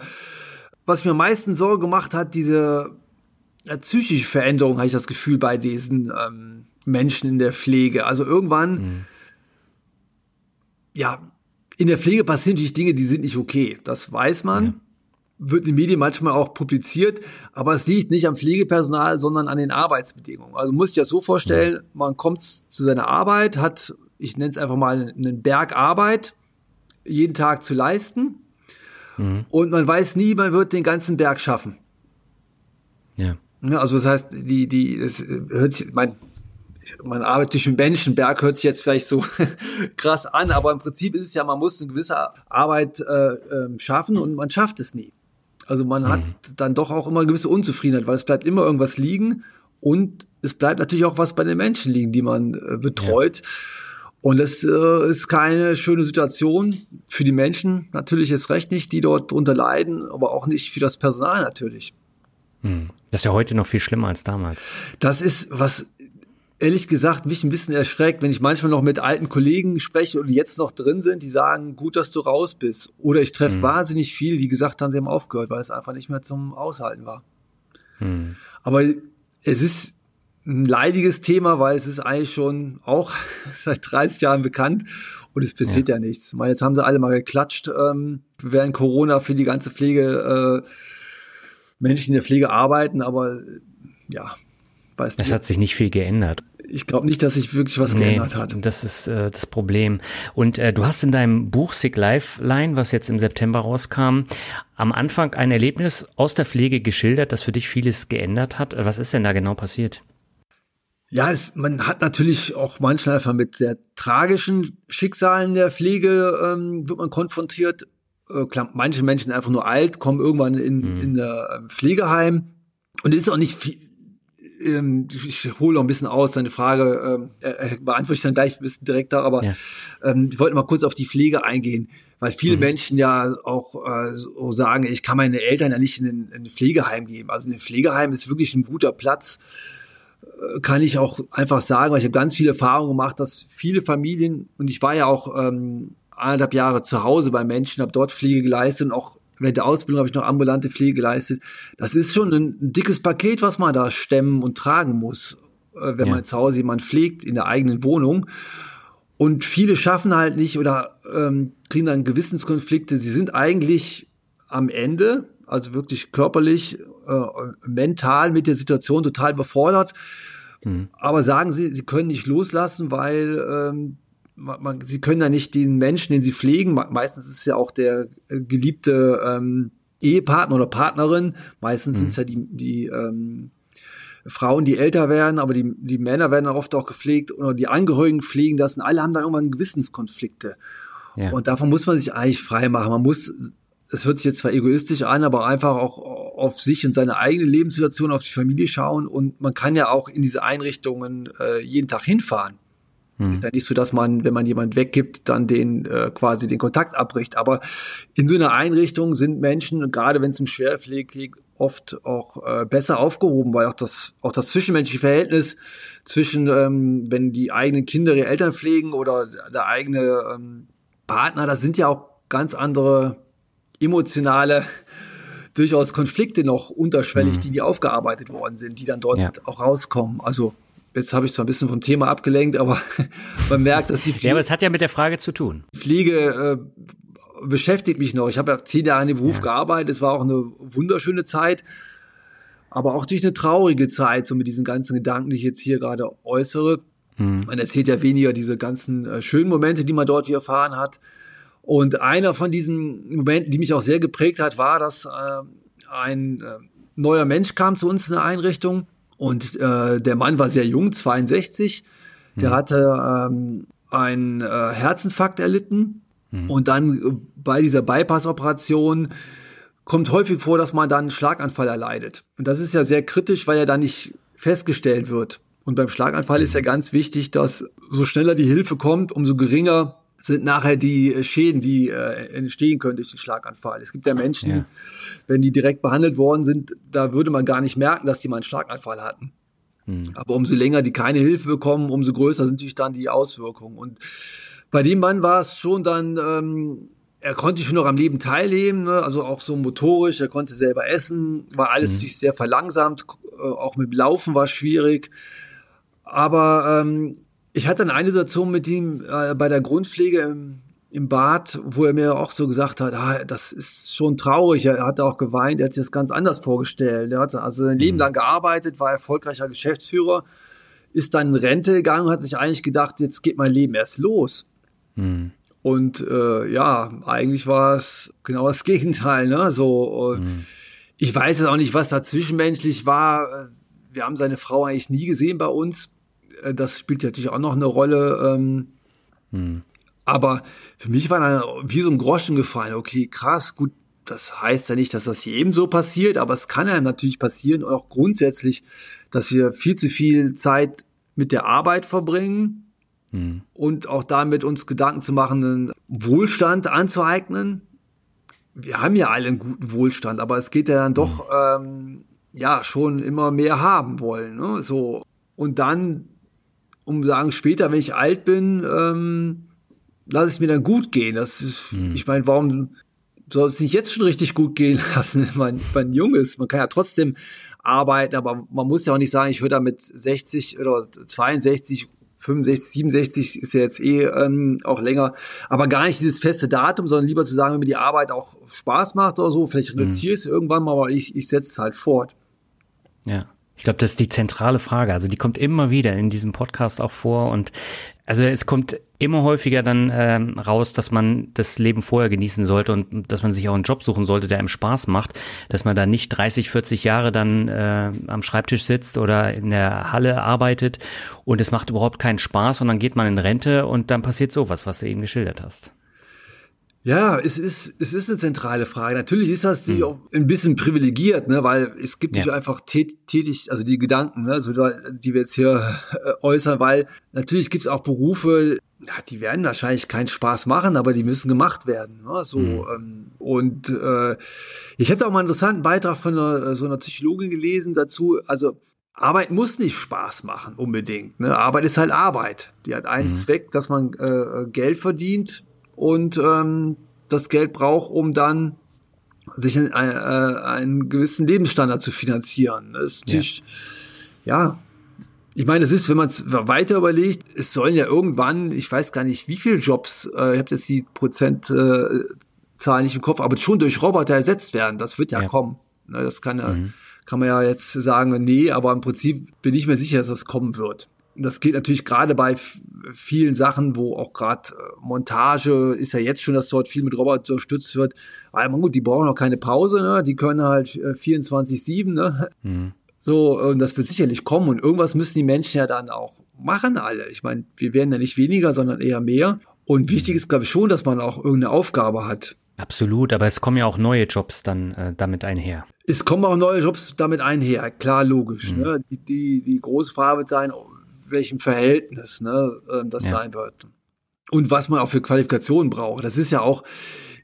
was mir am meisten Sorge gemacht hat, diese äh, psychische Veränderung, habe ich das Gefühl, bei diesen ähm, Menschen in der Pflege. Also irgendwann mhm ja, in der Pflege passieren natürlich Dinge, die sind nicht okay. Das weiß man. Ja. Wird in den Medien manchmal auch publiziert, aber es liegt nicht am Pflegepersonal, sondern an den Arbeitsbedingungen. Also muss ich das so vorstellen, ja. man kommt zu seiner Arbeit, hat, ich nenne es einfach mal einen Berg Arbeit, jeden Tag zu leisten. Mhm. Und man weiß nie, man wird den ganzen Berg schaffen. Ja. Also das heißt, die, die, es hört sich, mein, man arbeitet durch den Menschen. Berg hört sich jetzt vielleicht so (laughs) krass an, aber im Prinzip ist es ja, man muss eine gewisse Arbeit äh, äh, schaffen und man schafft es nie. Also man mhm. hat dann doch auch immer eine gewisse Unzufriedenheit, weil es bleibt immer irgendwas liegen und es bleibt natürlich auch was bei den Menschen liegen, die man äh, betreut. Ja. Und das äh, ist keine schöne Situation für die Menschen, natürlich ist recht nicht, die dort drunter leiden, aber auch nicht für das Personal natürlich. Hm. Das ist ja heute noch viel schlimmer als damals. Das ist, was ehrlich gesagt mich ein bisschen erschreckt, wenn ich manchmal noch mit alten Kollegen spreche und jetzt noch drin sind, die sagen, gut, dass du raus bist. Oder ich treffe mhm. wahnsinnig viele, die gesagt haben, sie haben aufgehört, weil es einfach nicht mehr zum Aushalten war. Mhm. Aber es ist ein leidiges Thema, weil es ist eigentlich schon auch (laughs) seit 30 Jahren bekannt und es passiert ja, ja nichts. Ich meine, jetzt haben sie alle mal geklatscht ähm, während Corona für die ganze Pflege, äh, Menschen, die in der Pflege arbeiten, aber ja, Weißt es du? hat sich nicht viel geändert. Ich glaube nicht, dass sich wirklich was nee, geändert hat. Das ist äh, das Problem. Und äh, du hast in deinem Buch Sick Lifeline, was jetzt im September rauskam, am Anfang ein Erlebnis aus der Pflege geschildert, das für dich vieles geändert hat. Was ist denn da genau passiert? Ja, es, man hat natürlich auch manchmal einfach mit sehr tragischen Schicksalen der Pflege ähm, wird man konfrontiert. Äh, klar, manche Menschen einfach nur alt, kommen irgendwann in, mhm. in ein Pflegeheim und es ist auch nicht viel, ähm, ich hole noch ein bisschen aus, deine Frage ähm, äh, beantworte ich dann gleich ein bisschen direkter, aber ja. ähm, ich wollte mal kurz auf die Pflege eingehen, weil viele mhm. Menschen ja auch äh, so sagen, ich kann meine Eltern ja nicht in ein, in ein Pflegeheim geben. Also ein Pflegeheim ist wirklich ein guter Platz, äh, kann ich auch einfach sagen, weil ich habe ganz viele Erfahrungen gemacht, dass viele Familien, und ich war ja auch ähm, anderthalb Jahre zu Hause bei Menschen, habe dort Pflege geleistet und auch während der Ausbildung habe ich noch ambulante Pflege geleistet. Das ist schon ein, ein dickes Paket, was man da stemmen und tragen muss, äh, wenn ja. man zu Hause jemanden pflegt in der eigenen Wohnung. Und viele schaffen halt nicht oder ähm, kriegen dann Gewissenskonflikte. Sie sind eigentlich am Ende, also wirklich körperlich, äh, mental mit der Situation total befordert. Mhm. Aber sagen sie, sie können nicht loslassen, weil ähm, man, man, sie können ja nicht den Menschen, den sie pflegen, meistens ist es ja auch der äh, geliebte ähm, Ehepartner oder Partnerin, meistens mhm. sind es ja die, die ähm, Frauen, die älter werden, aber die, die Männer werden oft auch gepflegt oder die Angehörigen pflegen das und alle haben dann irgendwann Gewissenskonflikte. Ja. Und davon muss man sich eigentlich frei machen. Man muss, es hört sich jetzt zwar egoistisch an, aber einfach auch auf sich und seine eigene Lebenssituation, auf die Familie schauen und man kann ja auch in diese Einrichtungen äh, jeden Tag hinfahren. Hm. Ist ja nicht so, dass man, wenn man jemand weggibt, dann den äh, quasi den Kontakt abbricht. Aber in so einer Einrichtung sind Menschen, gerade wenn es um Schwerpflege geht, oft auch äh, besser aufgehoben, weil auch das auch das zwischenmenschliche Verhältnis zwischen, ähm, wenn die eigenen Kinder ihre Eltern pflegen oder der eigene ähm, Partner, das sind ja auch ganz andere emotionale durchaus Konflikte noch unterschwellig, mhm. die die aufgearbeitet worden sind, die dann dort ja. auch rauskommen. Also Jetzt habe ich zwar ein bisschen vom Thema abgelenkt, aber (laughs) man merkt, dass die Pflege. ja, aber es hat ja mit der Frage zu tun. Pflege äh, beschäftigt mich noch. Ich habe ja zehn Jahre in dem Beruf ja. gearbeitet. Es war auch eine wunderschöne Zeit, aber auch durch eine traurige Zeit, so mit diesen ganzen Gedanken, die ich jetzt hier gerade äußere. Mhm. Man erzählt ja weniger diese ganzen äh, schönen Momente, die man dort wie erfahren hat. Und einer von diesen Momenten, die mich auch sehr geprägt hat, war, dass äh, ein äh, neuer Mensch kam zu uns in der Einrichtung und äh, der Mann war sehr jung, 62. Der mhm. hatte ähm, einen äh, Herzinfarkt erlitten. Mhm. Und dann äh, bei dieser Bypass-Operation kommt häufig vor, dass man dann einen Schlaganfall erleidet. Und das ist ja sehr kritisch, weil er dann nicht festgestellt wird. Und beim Schlaganfall mhm. ist ja ganz wichtig, dass so schneller die Hilfe kommt, umso geringer sind nachher die äh, Schäden, die äh, entstehen können durch den Schlaganfall. Es gibt ja Menschen, ja. wenn die direkt behandelt worden sind, da würde man gar nicht merken, dass die mal einen Schlaganfall hatten. Hm. Aber umso länger die keine Hilfe bekommen, umso größer sind natürlich dann die Auswirkungen. Und bei dem Mann war es schon dann, ähm, er konnte schon noch am Leben teilnehmen, ne? also auch so motorisch, er konnte selber essen, war alles hm. sich sehr verlangsamt, äh, auch mit Laufen war schwierig. Aber ähm, ich hatte dann eine Situation mit ihm äh, bei der Grundpflege im, im Bad, wo er mir auch so gesagt hat, ah, das ist schon traurig. Er hat auch geweint, er hat sich das ganz anders vorgestellt. Er hat also sein Leben mhm. lang gearbeitet, war erfolgreicher Geschäftsführer, ist dann in Rente gegangen, hat sich eigentlich gedacht, jetzt geht mein Leben erst los. Mhm. Und äh, ja, eigentlich war es genau das (laughs) Gegenteil. Ne? So, mhm. Ich weiß jetzt auch nicht, was da zwischenmenschlich war. Wir haben seine Frau eigentlich nie gesehen bei uns. Äh, das spielt natürlich auch noch eine Rolle. Ähm, hm. Aber für mich war dann wie so ein Groschen gefallen. Okay, krass, gut, das heißt ja nicht, dass das jedem so passiert, aber es kann einem natürlich passieren auch grundsätzlich, dass wir viel zu viel Zeit mit der Arbeit verbringen hm. und auch damit uns Gedanken zu machen, einen Wohlstand anzueignen. Wir haben ja alle einen guten Wohlstand, aber es geht ja dann doch, hm. ähm, ja, schon immer mehr haben wollen. Ne? So. Und dann um sagen, später, wenn ich alt bin, ähm, lass es mir dann gut gehen. Das ist, hm. ich meine, warum soll es nicht jetzt schon richtig gut gehen (laughs) lassen, wenn man, wenn man jung ist? Man kann ja trotzdem arbeiten, aber man muss ja auch nicht sagen, ich höre da mit 60 oder 62 65, 67 ist ja jetzt eh ähm, auch länger, aber gar nicht dieses feste Datum, sondern lieber zu sagen, wenn mir die Arbeit auch Spaß macht oder so, vielleicht reduziere ich es irgendwann mal, aber ich, ich setze es halt fort. Ja. Ich glaube, das ist die zentrale Frage. Also die kommt immer wieder in diesem Podcast auch vor und also es kommt immer häufiger dann ähm, raus, dass man das Leben vorher genießen sollte und dass man sich auch einen Job suchen sollte, der einem Spaß macht, dass man da nicht 30, 40 Jahre dann äh, am Schreibtisch sitzt oder in der Halle arbeitet und es macht überhaupt keinen Spaß und dann geht man in Rente und dann passiert sowas, was du eben geschildert hast. Ja, es ist, es ist eine zentrale Frage. Natürlich ist das die hm. auch ein bisschen privilegiert, ne, weil es gibt ja. einfach tätig, also die Gedanken, ne, also, die wir jetzt hier äh, äußern, weil natürlich gibt es auch Berufe, ja, die werden wahrscheinlich keinen Spaß machen, aber die müssen gemacht werden. Ne, so, mhm. ähm, und äh, ich habe auch mal einen interessanten Beitrag von einer, so einer Psychologin gelesen dazu, also Arbeit muss nicht Spaß machen, unbedingt. Ne? Arbeit ist halt Arbeit. Die hat einen mhm. Zweck, dass man äh, Geld verdient und ähm, das Geld braucht, um dann sich einen, äh, einen gewissen Lebensstandard zu finanzieren. Das ist natürlich, ja. ja. Ich meine, es ist, wenn man es weiter überlegt, es sollen ja irgendwann, ich weiß gar nicht, wie viele Jobs, äh, ich habe jetzt die Prozentzahl äh, nicht im Kopf, aber schon durch Roboter ersetzt werden. Das wird ja, ja. kommen. Ne, das kann ja, mhm. kann man ja jetzt sagen, nee, aber im Prinzip bin ich mir sicher, dass das kommen wird das geht natürlich gerade bei vielen Sachen, wo auch gerade äh, Montage ist ja jetzt schon, dass dort viel mit Robot unterstützt wird. Aber gut, die brauchen auch keine Pause, ne? Die können halt 24-7, äh, ne? Mhm. So, und das wird sicherlich kommen. Und irgendwas müssen die Menschen ja dann auch machen, alle. Ich meine, wir werden ja nicht weniger, sondern eher mehr. Und wichtig ist, glaube ich, schon, dass man auch irgendeine Aufgabe hat. Absolut, aber es kommen ja auch neue Jobs dann äh, damit einher. Es kommen auch neue Jobs damit einher, klar, logisch. Mhm. Ne? Die, die, die große Frage wird sein, welchem Verhältnis ne, ähm, das ja. sein wird. Und was man auch für Qualifikationen braucht. Das ist ja auch,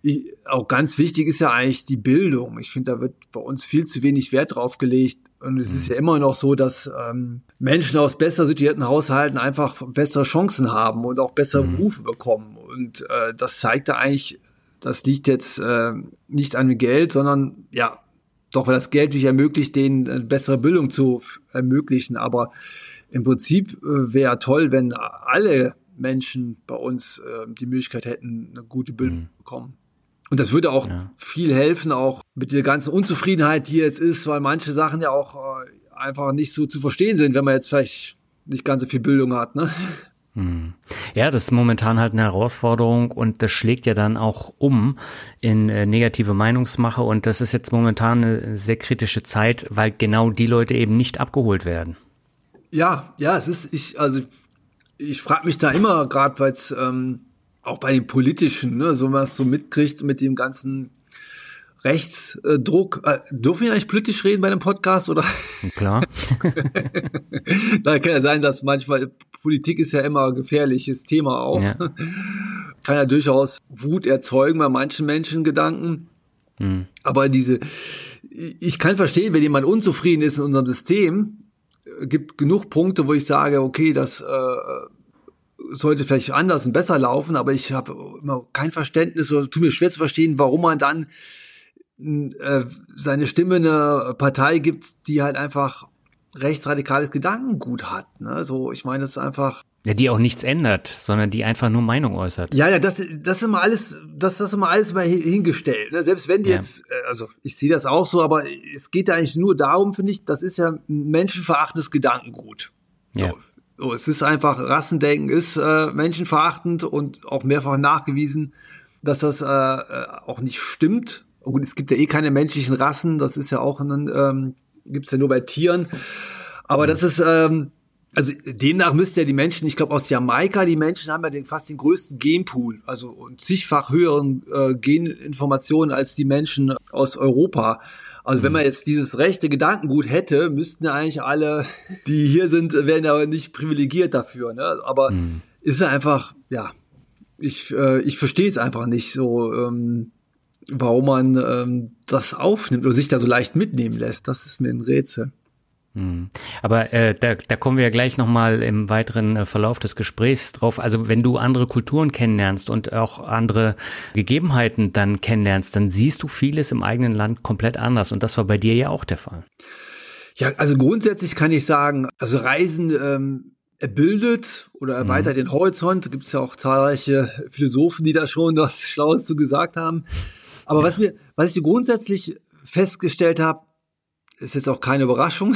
ich, auch ganz wichtig ist ja eigentlich die Bildung. Ich finde, da wird bei uns viel zu wenig Wert drauf gelegt. Und es mhm. ist ja immer noch so, dass ähm, Menschen aus besser situierten Haushalten einfach bessere Chancen haben und auch bessere mhm. Berufe bekommen. Und äh, das zeigt da eigentlich, das liegt jetzt äh, nicht an dem Geld, sondern ja, doch, weil das Geld dich ermöglicht, denen eine bessere Bildung zu ermöglichen. Aber im Prinzip äh, wäre toll, wenn alle Menschen bei uns äh, die Möglichkeit hätten, eine gute Bildung mhm. zu bekommen. Und das würde auch ja. viel helfen, auch mit der ganzen Unzufriedenheit, die jetzt ist, weil manche Sachen ja auch äh, einfach nicht so zu verstehen sind, wenn man jetzt vielleicht nicht ganz so viel Bildung hat. Ne? Hm. Ja, das ist momentan halt eine Herausforderung und das schlägt ja dann auch um in äh, negative Meinungsmache und das ist jetzt momentan eine sehr kritische Zeit, weil genau die Leute eben nicht abgeholt werden. Ja, ja, es ist, ich, also ich frage mich da immer, gerade weil ähm, auch bei den politischen, ne, so was so mitkriegt mit dem ganzen Rechtsdruck. Äh, dürfen wir eigentlich politisch reden bei einem Podcast oder? Klar. (laughs) da kann ja sein, dass manchmal Politik ist ja immer ein gefährliches Thema auch. Ja. (laughs) Kann ja durchaus Wut erzeugen bei manchen Menschen Gedanken. Mhm. Aber diese, ich kann verstehen, wenn jemand unzufrieden ist in unserem System, gibt genug Punkte, wo ich sage, okay, das äh, sollte vielleicht anders und besser laufen, aber ich habe immer kein Verständnis oder tut mir schwer zu verstehen, warum man dann äh, seine Stimme eine Partei gibt, die halt einfach rechtsradikales Gedankengut hat. Ne? So, ich meine, das ist einfach ja, die auch nichts ändert, sondern die einfach nur Meinung äußert. Ja, ja, das, das ist immer alles, das, das ist immer alles mal hingestellt. Ne? Selbst wenn die ja. jetzt, äh, also ich sehe das auch so, aber es geht ja eigentlich nur darum, finde ich, das ist ja ein menschenverachtendes Gedankengut. So. Ja. So, es ist einfach, Rassendenken ist äh, menschenverachtend und auch mehrfach nachgewiesen, dass das äh, äh auch nicht stimmt. Und gut, es gibt ja eh keine menschlichen Rassen, das ist ja auch ein, ähm, gibt's ja nur bei Tieren. Aber das ist, ähm, also demnach müsste ja die Menschen, ich glaube aus Jamaika, die Menschen haben ja den, fast den größten Genpool, also zigfach höheren äh, Geninformationen als die Menschen aus Europa. Also mhm. wenn man jetzt dieses rechte Gedankengut hätte, müssten ja eigentlich alle, die hier sind, wären ja nicht privilegiert dafür. Ne? Aber mhm. ist ja einfach, ja, ich, äh, ich verstehe es einfach nicht so, ähm, warum man ähm, das aufnimmt oder sich da so leicht mitnehmen lässt. Das ist mir ein Rätsel. Hm. Aber äh, da, da kommen wir ja gleich nochmal im weiteren äh, Verlauf des Gesprächs drauf. Also wenn du andere Kulturen kennenlernst und auch andere Gegebenheiten dann kennenlernst, dann siehst du vieles im eigenen Land komplett anders. Und das war bei dir ja auch der Fall. Ja, also grundsätzlich kann ich sagen, also Reisen ähm, erbildet oder erweitert mhm. den Horizont. Da gibt es ja auch zahlreiche Philosophen, die da schon was (laughs) Schlaues zu gesagt haben. Aber ja. was mir, was ich grundsätzlich festgestellt habe, ist jetzt auch keine Überraschung.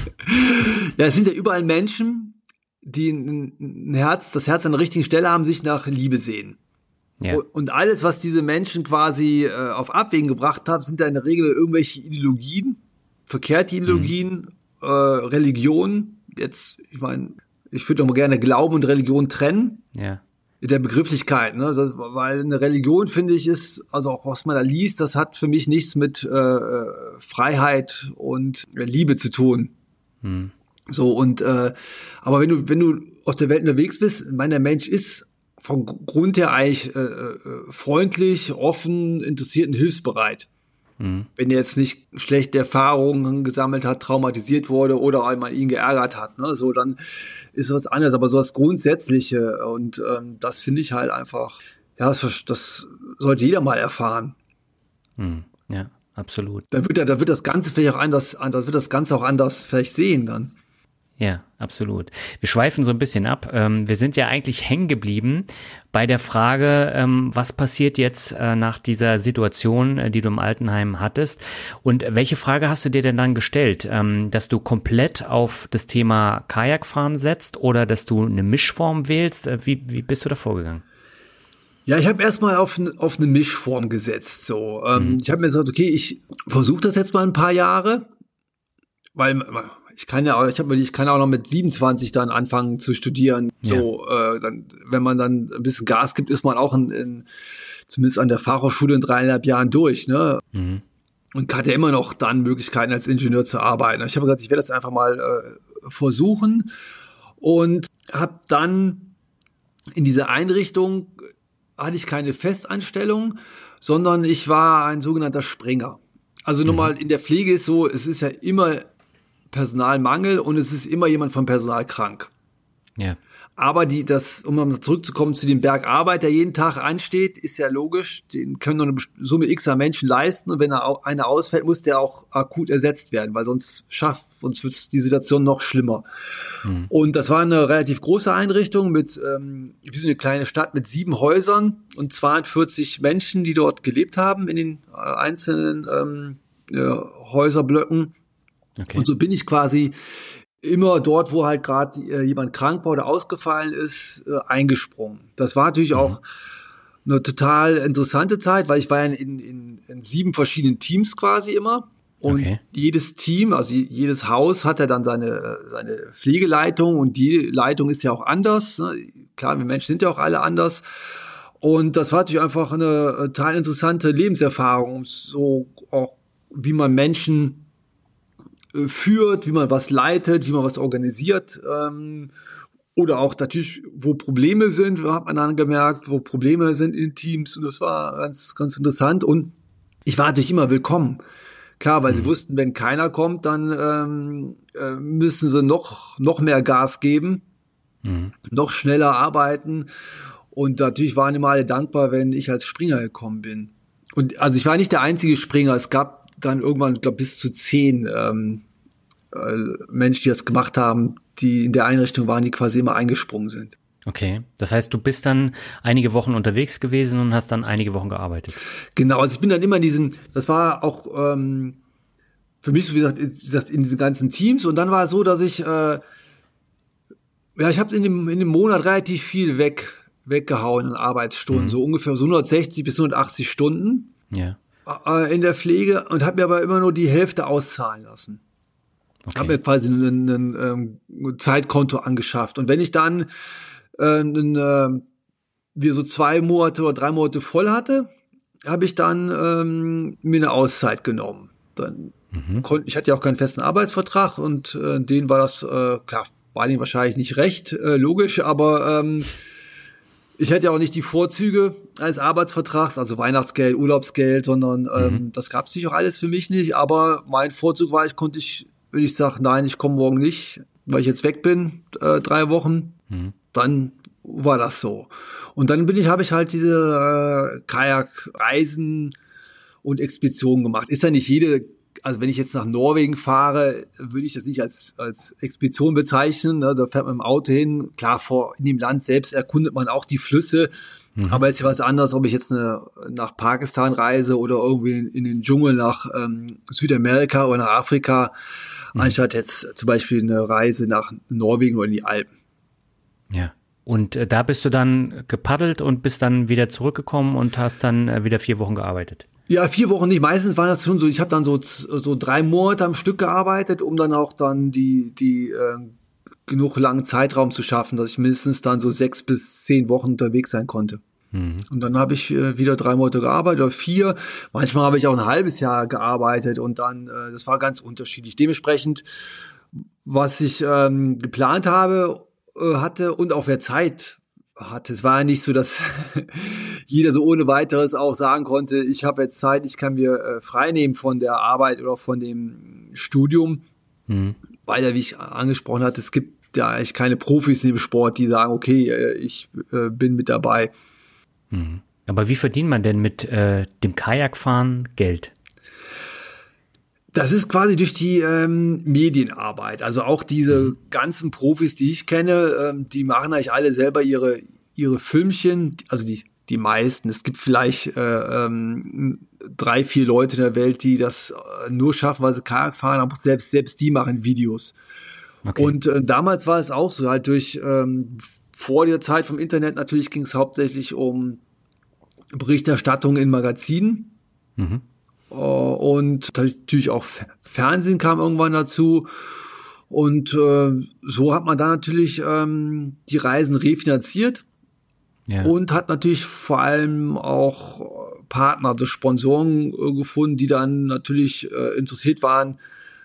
(laughs) ja, es sind ja überall Menschen, die ein Herz, das Herz an der richtigen Stelle haben, sich nach Liebe sehen. Ja. Und alles, was diese Menschen quasi äh, auf Abwägen gebracht haben, sind ja in der Regel irgendwelche Ideologien, verkehrte Ideologien, mhm. äh, Religionen. Jetzt, ich meine, ich würde doch mal gerne Glauben und Religion trennen. Ja. Der Begrifflichkeit, ne? Das, weil eine Religion, finde ich, ist, also auch was man da liest, das hat für mich nichts mit äh, Freiheit und Liebe zu tun. Mhm. So, und äh, aber wenn du, wenn du auf der Welt unterwegs bist, meiner Mensch ist vom Grund her eigentlich äh, äh, freundlich, offen, interessiert und hilfsbereit. Mhm. Wenn er jetzt nicht schlechte Erfahrungen gesammelt hat, traumatisiert wurde oder einmal ihn geärgert hat, ne, so dann ist was anderes. Aber so das Grundsätzliche und ähm, das finde ich halt einfach, ja, das, das sollte jeder mal erfahren. Mhm. Ja, absolut. Dann wird, da wird das Ganze vielleicht auch anders, das wird das Ganze auch anders vielleicht sehen dann. Ja, absolut. Wir schweifen so ein bisschen ab. Ähm, wir sind ja eigentlich hängen geblieben bei der Frage, ähm, was passiert jetzt äh, nach dieser Situation, äh, die du im Altenheim hattest? Und welche Frage hast du dir denn dann gestellt? Ähm, dass du komplett auf das Thema Kajakfahren setzt oder dass du eine Mischform wählst? Äh, wie, wie bist du da vorgegangen? Ja, ich habe erstmal auf, auf eine Mischform gesetzt. So, ähm, mhm. ich habe mir gesagt, okay, ich versuche das jetzt mal ein paar Jahre, weil ich kann ja auch, ich habe ich kann auch noch mit 27 dann anfangen zu studieren. So, ja. äh, dann, wenn man dann ein bisschen Gas gibt, ist man auch in, in zumindest an der Fachhochschule in dreieinhalb Jahren durch, ne? Mhm. Und hatte immer noch dann Möglichkeiten als Ingenieur zu arbeiten. Ich habe gesagt, ich werde das einfach mal äh, versuchen und habe dann in dieser Einrichtung hatte ich keine Festanstellung, sondern ich war ein sogenannter Springer. Also mhm. nochmal in der Pflege ist so, es ist ja immer Personalmangel und es ist immer jemand vom Personal krank. Ja. Aber die, das, um mal zurückzukommen zu dem Bergarbeit, der jeden Tag ansteht, ist ja logisch. Den können nur eine Summe X an Menschen leisten. Und wenn er einer ausfällt, muss der auch akut ersetzt werden, weil sonst schafft, sonst wird die Situation noch schlimmer. Mhm. Und das war eine relativ große Einrichtung mit, ähm, wie so eine kleine Stadt mit sieben Häusern und 42 Menschen, die dort gelebt haben in den äh, einzelnen ähm, äh, Häuserblöcken. Okay. Und so bin ich quasi immer dort, wo halt gerade äh, jemand krank war oder ausgefallen ist, äh, eingesprungen. Das war natürlich mhm. auch eine total interessante Zeit, weil ich war ja in, in, in sieben verschiedenen Teams quasi immer. Und okay. jedes Team, also jedes Haus hat ja dann seine, seine Pflegeleitung und die Leitung ist ja auch anders. Ne? Klar, wir Menschen sind ja auch alle anders. Und das war natürlich einfach eine äh, total interessante Lebenserfahrung, so auch wie man Menschen führt, wie man was leitet, wie man was organisiert. Ähm, oder auch natürlich, wo Probleme sind, hat man dann gemerkt, wo Probleme sind in Teams. Und das war ganz, ganz interessant. Und ich war natürlich immer willkommen. Klar, weil sie mhm. wussten, wenn keiner kommt, dann ähm, äh, müssen sie noch, noch mehr Gas geben, mhm. noch schneller arbeiten. Und natürlich waren immer alle dankbar, wenn ich als Springer gekommen bin. Und also ich war nicht der einzige Springer. Es gab dann irgendwann, glaube bis zu zehn ähm, äh, Menschen, die das gemacht haben, die in der Einrichtung waren, die quasi immer eingesprungen sind. Okay, das heißt, du bist dann einige Wochen unterwegs gewesen und hast dann einige Wochen gearbeitet. Genau, also ich bin dann immer in diesen, das war auch ähm, für mich, so wie gesagt, wie gesagt, in diesen ganzen Teams und dann war es so, dass ich, äh, ja, ich habe in dem, in dem Monat relativ viel weg, weggehauen an Arbeitsstunden, mhm. so ungefähr so 160 bis 180 Stunden. Ja. Äh, in der Pflege und habe mir aber immer nur die Hälfte auszahlen lassen. Okay. Ich habe mir quasi ein, ein, ein, ähm, Zeitkonto angeschafft. Und wenn ich dann äh, ein, äh, wir so zwei Monate oder drei Monate voll hatte, habe ich dann ähm, mir eine Auszeit genommen. Dann mhm. konnte ich hatte ja auch keinen festen Arbeitsvertrag und äh, denen war das äh, klar, war denen wahrscheinlich nicht recht, äh, logisch, aber ähm, ich hätte ja auch nicht die Vorzüge eines Arbeitsvertrags, also Weihnachtsgeld, Urlaubsgeld, sondern ähm, mhm. das gab es nicht auch alles für mich nicht. Aber mein Vorzug war, ich konnte ich, wenn ich sage, nein, ich komme morgen nicht, weil ich jetzt weg bin, äh, drei Wochen, mhm. dann war das so. Und dann bin ich, habe ich halt diese äh, Kajakreisen und Expeditionen gemacht. Ist ja nicht jede also wenn ich jetzt nach Norwegen fahre, würde ich das nicht als, als Expedition bezeichnen. Ne? Da fährt man im Auto hin. Klar, vor, in dem Land selbst erkundet man auch die Flüsse. Mhm. Aber es ist ja was anderes, ob ich jetzt eine, nach Pakistan reise oder irgendwie in, in den Dschungel nach ähm, Südamerika oder nach Afrika, mhm. anstatt jetzt zum Beispiel eine Reise nach Norwegen oder in die Alpen. Ja. Und äh, da bist du dann gepaddelt und bist dann wieder zurückgekommen und hast dann äh, wieder vier Wochen gearbeitet. Ja, vier Wochen nicht. Meistens war das schon so, ich habe dann so, so drei Monate am Stück gearbeitet, um dann auch dann die, die äh, genug langen Zeitraum zu schaffen, dass ich mindestens dann so sechs bis zehn Wochen unterwegs sein konnte. Mhm. Und dann habe ich äh, wieder drei Monate gearbeitet oder vier. Manchmal habe ich auch ein halbes Jahr gearbeitet und dann, äh, das war ganz unterschiedlich. Dementsprechend, was ich ähm, geplant habe, äh, hatte und auch wer Zeit hatte. Es war ja nicht so, dass (laughs) jeder so ohne weiteres auch sagen konnte, ich habe jetzt Zeit, ich kann mir äh, frei von der Arbeit oder von dem Studium. Mhm. Weil ja, wie ich angesprochen hatte, es gibt ja eigentlich keine Profis dem Sport, die sagen, okay, äh, ich äh, bin mit dabei. Mhm. Aber wie verdient man denn mit äh, dem Kajakfahren Geld? Das ist quasi durch die ähm, Medienarbeit. Also auch diese mhm. ganzen Profis, die ich kenne, ähm, die machen eigentlich alle selber ihre, ihre Filmchen, also die, die meisten. Es gibt vielleicht äh, ähm, drei, vier Leute in der Welt, die das äh, nur schaffen, weil sie Kajak fahren, aber selbst, selbst die machen Videos. Okay. Und äh, damals war es auch so, halt durch ähm, vor der Zeit vom Internet natürlich ging es hauptsächlich um Berichterstattung in Magazinen. Mhm. Äh, und natürlich auch Fernsehen kam irgendwann dazu. Und äh, so hat man da natürlich ähm, die Reisen refinanziert ja. und hat natürlich vor allem auch Partner, also Sponsoren äh, gefunden, die dann natürlich äh, interessiert waren,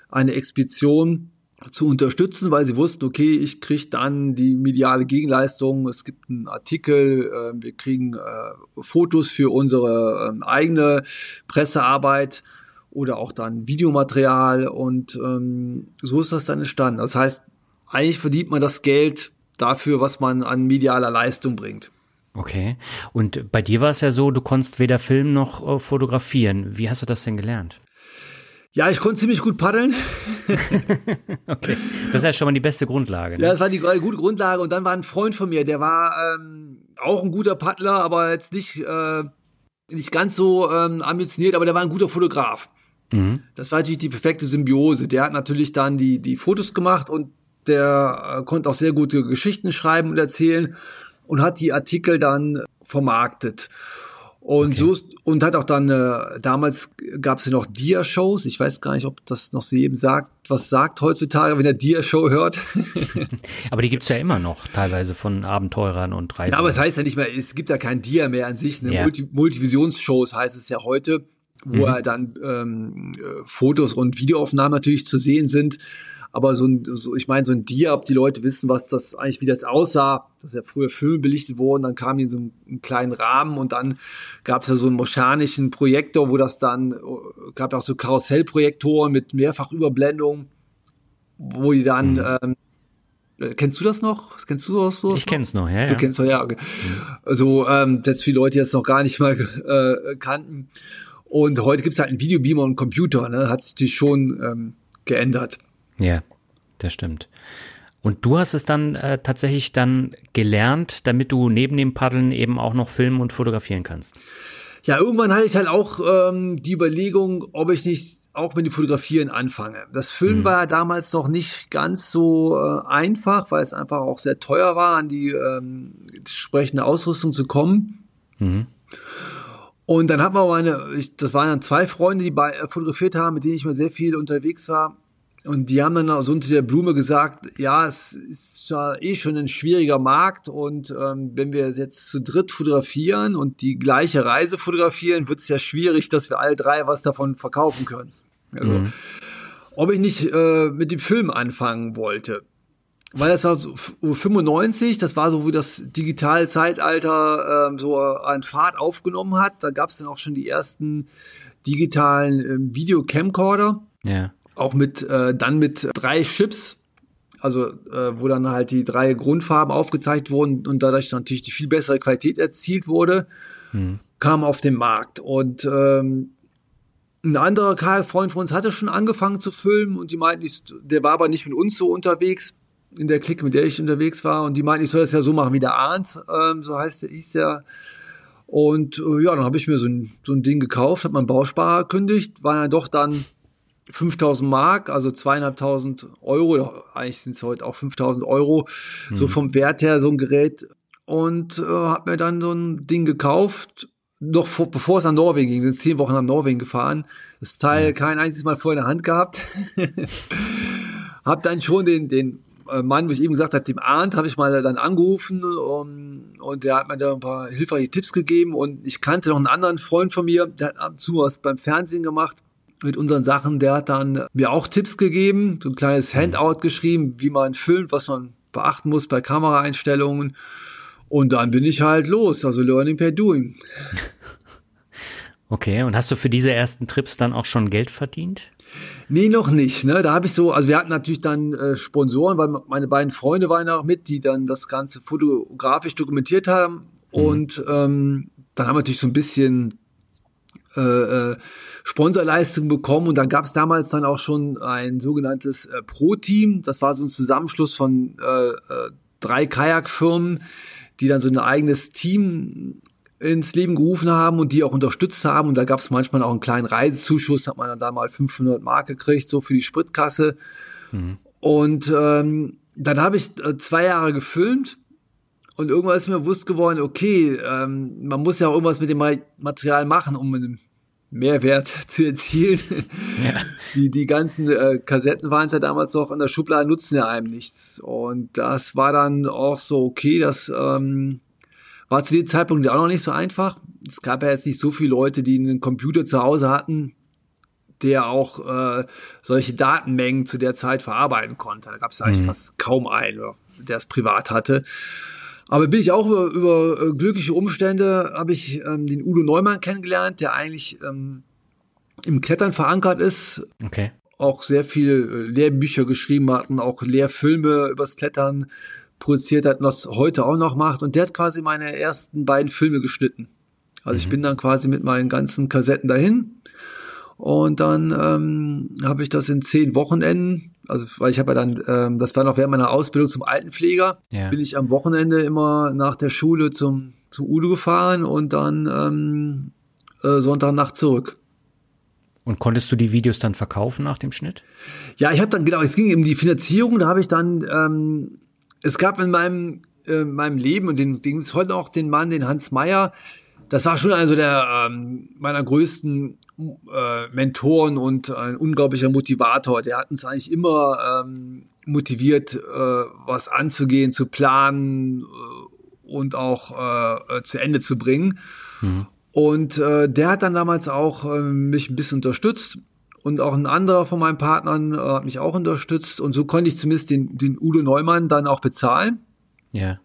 eine Expedition zu unterstützen, weil sie wussten, okay, ich kriege dann die mediale Gegenleistung, es gibt einen Artikel, äh, wir kriegen äh, Fotos für unsere äh, eigene Pressearbeit oder auch dann Videomaterial und ähm, so ist das dann entstanden. Das heißt, eigentlich verdient man das Geld dafür, was man an medialer Leistung bringt. Okay. Und bei dir war es ja so, du konntest weder filmen noch äh, fotografieren. Wie hast du das denn gelernt? Ja, ich konnte ziemlich gut paddeln. (laughs) okay, das ist ja schon mal die beste Grundlage. Ne? Ja, das war die gute Grundlage. Und dann war ein Freund von mir, der war ähm, auch ein guter Paddler, aber jetzt nicht, äh, nicht ganz so ähm, ambitioniert, aber der war ein guter Fotograf. Mhm. Das war natürlich die perfekte Symbiose. Der hat natürlich dann die, die Fotos gemacht und der äh, konnte auch sehr gute Geschichten schreiben und erzählen und hat die Artikel dann vermarktet. Und okay. so und hat auch dann äh, damals gab es ja noch Dia-Shows. Ich weiß gar nicht, ob das noch so jedem sagt, was sagt heutzutage, wenn er Dia-Show hört. (laughs) aber die gibt's ja immer noch, teilweise von Abenteurern und Reisern. Ja, aber es heißt ja nicht mehr, es gibt ja kein Dia mehr an sich. Ne? Ja. Multi Multivisionsshows heißt es ja heute, wo mhm. dann ähm, äh, Fotos und Videoaufnahmen natürlich zu sehen sind. Aber so ein, so, ich meine, so ein Diab, die Leute wissen, was das eigentlich, wie das aussah. Das ist ja früher Filme belichtet worden, dann kam die in so einen, einen kleinen Rahmen und dann gab es ja so einen mechanischen Projektor, wo das dann, gab auch so Karussellprojektoren mit Mehrfachüberblendung, wo die dann, mhm. ähm, Kennst du das noch? Kennst du das so? Ich kenn's noch, ja. Du ja. kennst doch, ja. Okay. Also, ähm, jetzt viele Leute jetzt noch gar nicht mal äh, kannten. Und heute gibt's halt einen Videobeamer und einen Computer, ne? Hat sich natürlich schon ähm, geändert. Ja, das stimmt. Und du hast es dann äh, tatsächlich dann gelernt, damit du neben dem Paddeln eben auch noch filmen und fotografieren kannst. Ja, irgendwann hatte ich halt auch ähm, die Überlegung, ob ich nicht auch mit dem Fotografieren anfange. Das Filmen mhm. war ja damals noch nicht ganz so äh, einfach, weil es einfach auch sehr teuer war, an die ähm, entsprechende Ausrüstung zu kommen. Mhm. Und dann hat man meine, ich, das waren dann zwei Freunde, die bei, äh, fotografiert haben, mit denen ich mal sehr viel unterwegs war. Und die haben dann auch so unter der Blume gesagt, ja, es ist ja eh schon ein schwieriger Markt und ähm, wenn wir jetzt zu dritt fotografieren und die gleiche Reise fotografieren, wird es ja schwierig, dass wir alle drei was davon verkaufen können. Also, mhm. Ob ich nicht äh, mit dem Film anfangen wollte. Weil das war so 95, das war so, wie das digitale Zeitalter äh, so an Fahrt aufgenommen hat. Da gab es dann auch schon die ersten digitalen äh, Video-Camcorder. Ja auch mit äh, dann mit drei Chips, also äh, wo dann halt die drei Grundfarben aufgezeigt wurden und dadurch natürlich die viel bessere Qualität erzielt wurde, hm. kam auf den Markt. Und ähm, ein anderer Freund von uns hatte schon angefangen zu filmen und die meinten, ich, der war aber nicht mit uns so unterwegs, in der Clique, mit der ich unterwegs war. Und die meinten, ich soll das ja so machen wie der Arndt, ähm, so heißt der, hieß der Und äh, ja, dann habe ich mir so ein, so ein Ding gekauft, habe meinen Bausparer gekündigt, war ja doch dann 5000 Mark, also zweieinhalbtausend Euro, eigentlich sind es heute auch 5000 Euro, mhm. so vom Wert her so ein Gerät. Und äh, habe mir dann so ein Ding gekauft, noch vor, bevor es nach Norwegen ging, wir sind zehn Wochen nach Norwegen gefahren, das Teil mhm. kein einziges Mal vor in der Hand gehabt, (laughs) habe dann schon den, den äh, Mann, wie ich eben gesagt habe, dem Arndt, habe ich mal dann angerufen um, und der hat mir da ein paar hilfreiche Tipps gegeben. Und ich kannte noch einen anderen Freund von mir, der hat ab und zu was beim Fernsehen gemacht mit unseren Sachen. Der hat dann mir auch Tipps gegeben, so ein kleines mhm. Handout geschrieben, wie man filmt, was man beachten muss bei Kameraeinstellungen. Und dann bin ich halt los, also Learning by Doing. (laughs) Okay, und hast du für diese ersten Trips dann auch schon Geld verdient? Nee, noch nicht. Ne? Da habe ich so, also wir hatten natürlich dann äh, Sponsoren, weil meine beiden Freunde waren auch mit, die dann das Ganze fotografisch dokumentiert haben. Mhm. Und ähm, dann haben wir natürlich so ein bisschen äh, äh, Sponsorleistung bekommen und dann gab es damals dann auch schon ein sogenanntes äh, Pro-Team. Das war so ein Zusammenschluss von äh, äh, drei Kajakfirmen, die dann so ein eigenes Team ins Leben gerufen haben und die auch unterstützt haben. Und da gab es manchmal auch einen kleinen Reisezuschuss, hat man dann da mal 500 Mark gekriegt, so für die Spritkasse. Mhm. Und ähm, dann habe ich äh, zwei Jahre gefilmt und irgendwann ist mir bewusst geworden, okay, ähm, man muss ja auch irgendwas mit dem Material machen, um einen Mehrwert (laughs) zu erzielen. Ja. Die, die ganzen äh, Kassetten waren es ja damals noch in der Schublade, nutzen ja einem nichts. Und das war dann auch so, okay, das ähm, war zu dem Zeitpunkt auch noch nicht so einfach. Es gab ja jetzt nicht so viele Leute, die einen Computer zu Hause hatten, der auch äh, solche Datenmengen zu der Zeit verarbeiten konnte. Da gab es eigentlich mhm. fast kaum einen, der es privat hatte. Aber bin ich auch über, über äh, glückliche Umstände, habe ich ähm, den Udo Neumann kennengelernt, der eigentlich ähm, im Klettern verankert ist. Okay. Auch sehr viel äh, Lehrbücher geschrieben hat und auch Lehrfilme übers Klettern produziert hat und das heute auch noch macht. Und der hat quasi meine ersten beiden Filme geschnitten. Also mhm. ich bin dann quasi mit meinen ganzen Kassetten dahin. Und dann ähm, habe ich das in zehn Wochenenden also weil ich habe ja dann, ähm, das war noch während meiner Ausbildung zum Altenpfleger, ja. bin ich am Wochenende immer nach der Schule zum, zum Udo gefahren und dann ähm, äh, Sonntagnacht zurück. Und konntest du die Videos dann verkaufen nach dem Schnitt? Ja, ich habe dann, genau, es ging um die Finanzierung, da habe ich dann, ähm, es gab in meinem, äh, meinem Leben, und den, den ist heute noch den Mann, den Hans Meyer, das war schon also der ähm, meiner größten äh, Mentoren und ein unglaublicher Motivator. Der hat uns eigentlich immer ähm, motiviert, äh, was anzugehen, zu planen äh, und auch äh, zu Ende zu bringen. Mhm. Und äh, der hat dann damals auch äh, mich ein bisschen unterstützt. Und auch ein anderer von meinen Partnern hat mich auch unterstützt. Und so konnte ich zumindest den, den Udo Neumann dann auch bezahlen. Ja.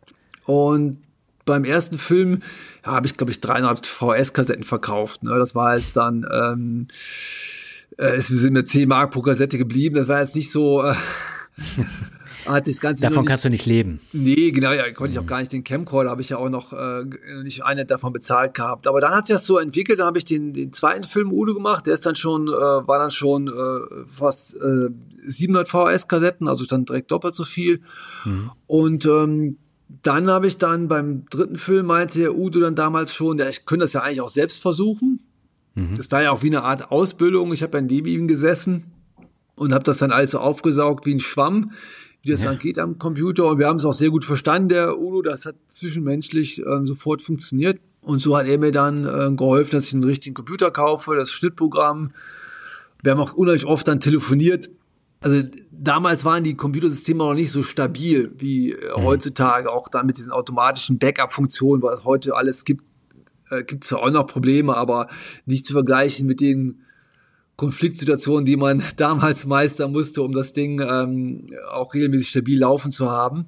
Und beim ersten Film ja, habe ich, glaube ich, 300 VS-Kassetten verkauft. Ne? Das war jetzt dann, ähm, äh, es sind mir 10 Mark pro Kassette geblieben. Das war jetzt nicht so. Äh, (laughs) hat sich das Ganze davon nicht, kannst du nicht leben. Nee, genau, ja, konnte ich auch mhm. gar nicht. Den Camcorder habe ich ja auch noch äh, nicht eine davon bezahlt gehabt. Aber dann hat sich das so entwickelt, da habe ich den, den zweiten Film Udo gemacht, der ist dann schon, äh, war dann schon äh, fast äh, 700 VHS-Kassetten, also dann direkt doppelt so viel. Mhm. Und ähm, dann habe ich dann beim dritten Film meinte der Udo dann damals schon, ja, ich könnte das ja eigentlich auch selbst versuchen. Mhm. Das war ja auch wie eine Art Ausbildung. Ich habe ja neben ihm gesessen und habe das dann alles so aufgesaugt wie ein Schwamm, wie das ja. dann geht am Computer. Und wir haben es auch sehr gut verstanden, der Udo. Das hat zwischenmenschlich ähm, sofort funktioniert. Und so hat er mir dann äh, geholfen, dass ich einen richtigen Computer kaufe, das Schnittprogramm. Wir haben auch unheimlich oft dann telefoniert also damals waren die Computersysteme noch nicht so stabil wie äh, mhm. heutzutage, auch dann mit diesen automatischen Backup-Funktionen, was heute alles gibt, äh, gibt es auch noch Probleme, aber nicht zu vergleichen mit den Konfliktsituationen, die man (laughs) damals meistern musste, um das Ding ähm, auch regelmäßig stabil laufen zu haben.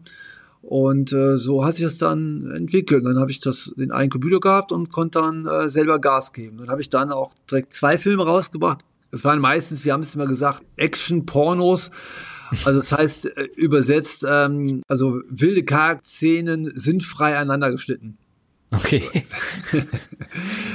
Und äh, so hat sich das dann entwickelt. Und dann habe ich das den einen Computer gehabt und konnte dann äh, selber Gas geben. Dann habe ich dann auch direkt zwei Filme rausgebracht. Das waren meistens, wir haben es immer gesagt, Action-Pornos. Also das heißt äh, übersetzt, ähm, also wilde Charakterszenen sind frei aneinander geschnitten. Okay. (laughs)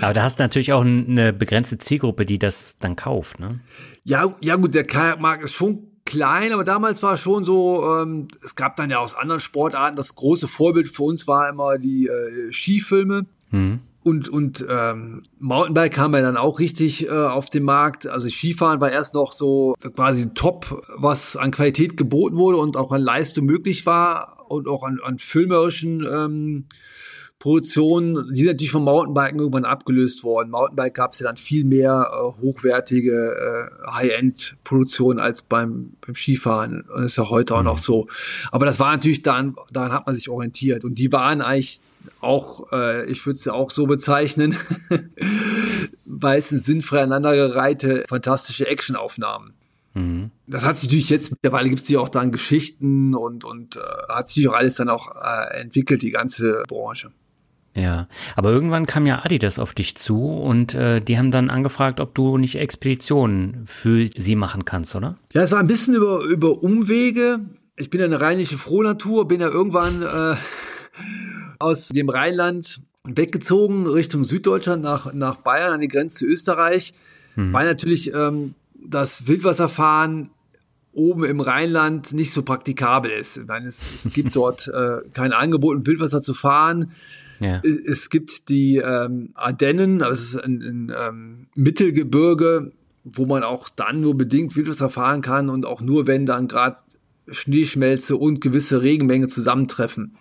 Aber da hast du natürlich auch eine begrenzte Zielgruppe, die das dann kauft, ne? Ja, ja gut, der Kajakmarkt ist schon klein, aber damals war schon so, ähm, es gab dann ja aus anderen Sportarten, das große Vorbild für uns war immer die äh, Skifilme. Mhm. Und und ähm, Mountainbike kam ja dann auch richtig äh, auf den Markt. Also Skifahren war erst noch so quasi top, was an Qualität geboten wurde und auch an Leistung möglich war und auch an, an filmerischen ähm, Produktionen, die sind natürlich vom Mountainbiken irgendwann abgelöst worden. Mountainbike gab es ja dann viel mehr äh, hochwertige äh, High-End-Produktionen als beim, beim Skifahren. Und das ist ja heute auch noch so. Aber das war natürlich dann, daran hat man sich orientiert. Und die waren eigentlich auch, äh, ich würde es ja auch so bezeichnen, (laughs) meistens sinnfrei aneinandergereihte, fantastische Actionaufnahmen. Mhm. Das hat sich natürlich jetzt, mittlerweile gibt es ja auch dann Geschichten und, und äh, hat sich auch alles dann auch äh, entwickelt, die ganze Branche. Ja, aber irgendwann kam ja Adidas auf dich zu und äh, die haben dann angefragt, ob du nicht Expeditionen für sie machen kannst, oder? Ja, es war ein bisschen über, über Umwege. Ich bin ja eine rheinliche Frohnatur, bin ja irgendwann äh, aus dem Rheinland weggezogen Richtung Süddeutschland nach, nach Bayern an die Grenze zu Österreich, mhm. weil natürlich ähm, das Wildwasserfahren oben im Rheinland nicht so praktikabel ist. Ich meine, es, es gibt (laughs) dort äh, kein Angebot, im Wildwasser zu fahren. Ja. Es gibt die ähm, Ardennen, das ist ein, ein ähm, Mittelgebirge, wo man auch dann nur bedingt Wildwasser fahren kann und auch nur, wenn dann gerade Schneeschmelze und gewisse Regenmenge zusammentreffen.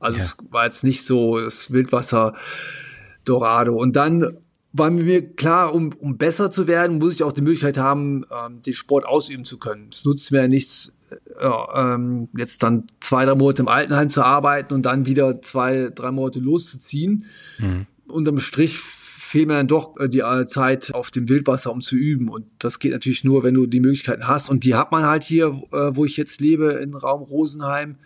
Also ja. es war jetzt nicht so das Wildwasser Dorado. Und dann war mir klar, um, um besser zu werden, muss ich auch die Möglichkeit haben, ähm, den Sport ausüben zu können. Es nutzt mir ja nichts, äh, ähm, jetzt dann zwei, drei Monate im Altenheim zu arbeiten und dann wieder zwei, drei Monate loszuziehen. Mhm. Unterm Strich fehlt mir dann doch äh, die äh, Zeit auf dem Wildwasser, um zu üben. Und das geht natürlich nur, wenn du die Möglichkeiten hast. Und die hat man halt hier, äh, wo ich jetzt lebe, in Raum Rosenheim.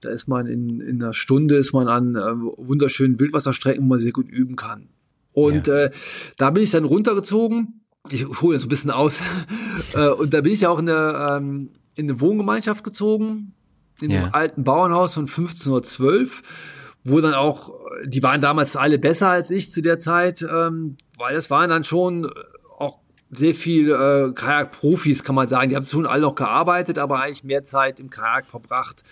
Da ist man in, in einer Stunde ist man an äh, wunderschönen Wildwasserstrecken, wo man sehr gut üben kann. Und ja. äh, da bin ich dann runtergezogen. Ich hole jetzt ein bisschen aus. (laughs) äh, und da bin ich ja auch in eine, ähm, in eine Wohngemeinschaft gezogen, in ja. einem alten Bauernhaus von 1512, wo dann auch, die waren damals alle besser als ich zu der Zeit, ähm, weil das waren dann schon auch sehr viel äh, Kajak-Profis, kann man sagen. Die haben schon alle noch gearbeitet, aber eigentlich mehr Zeit im Kajak verbracht.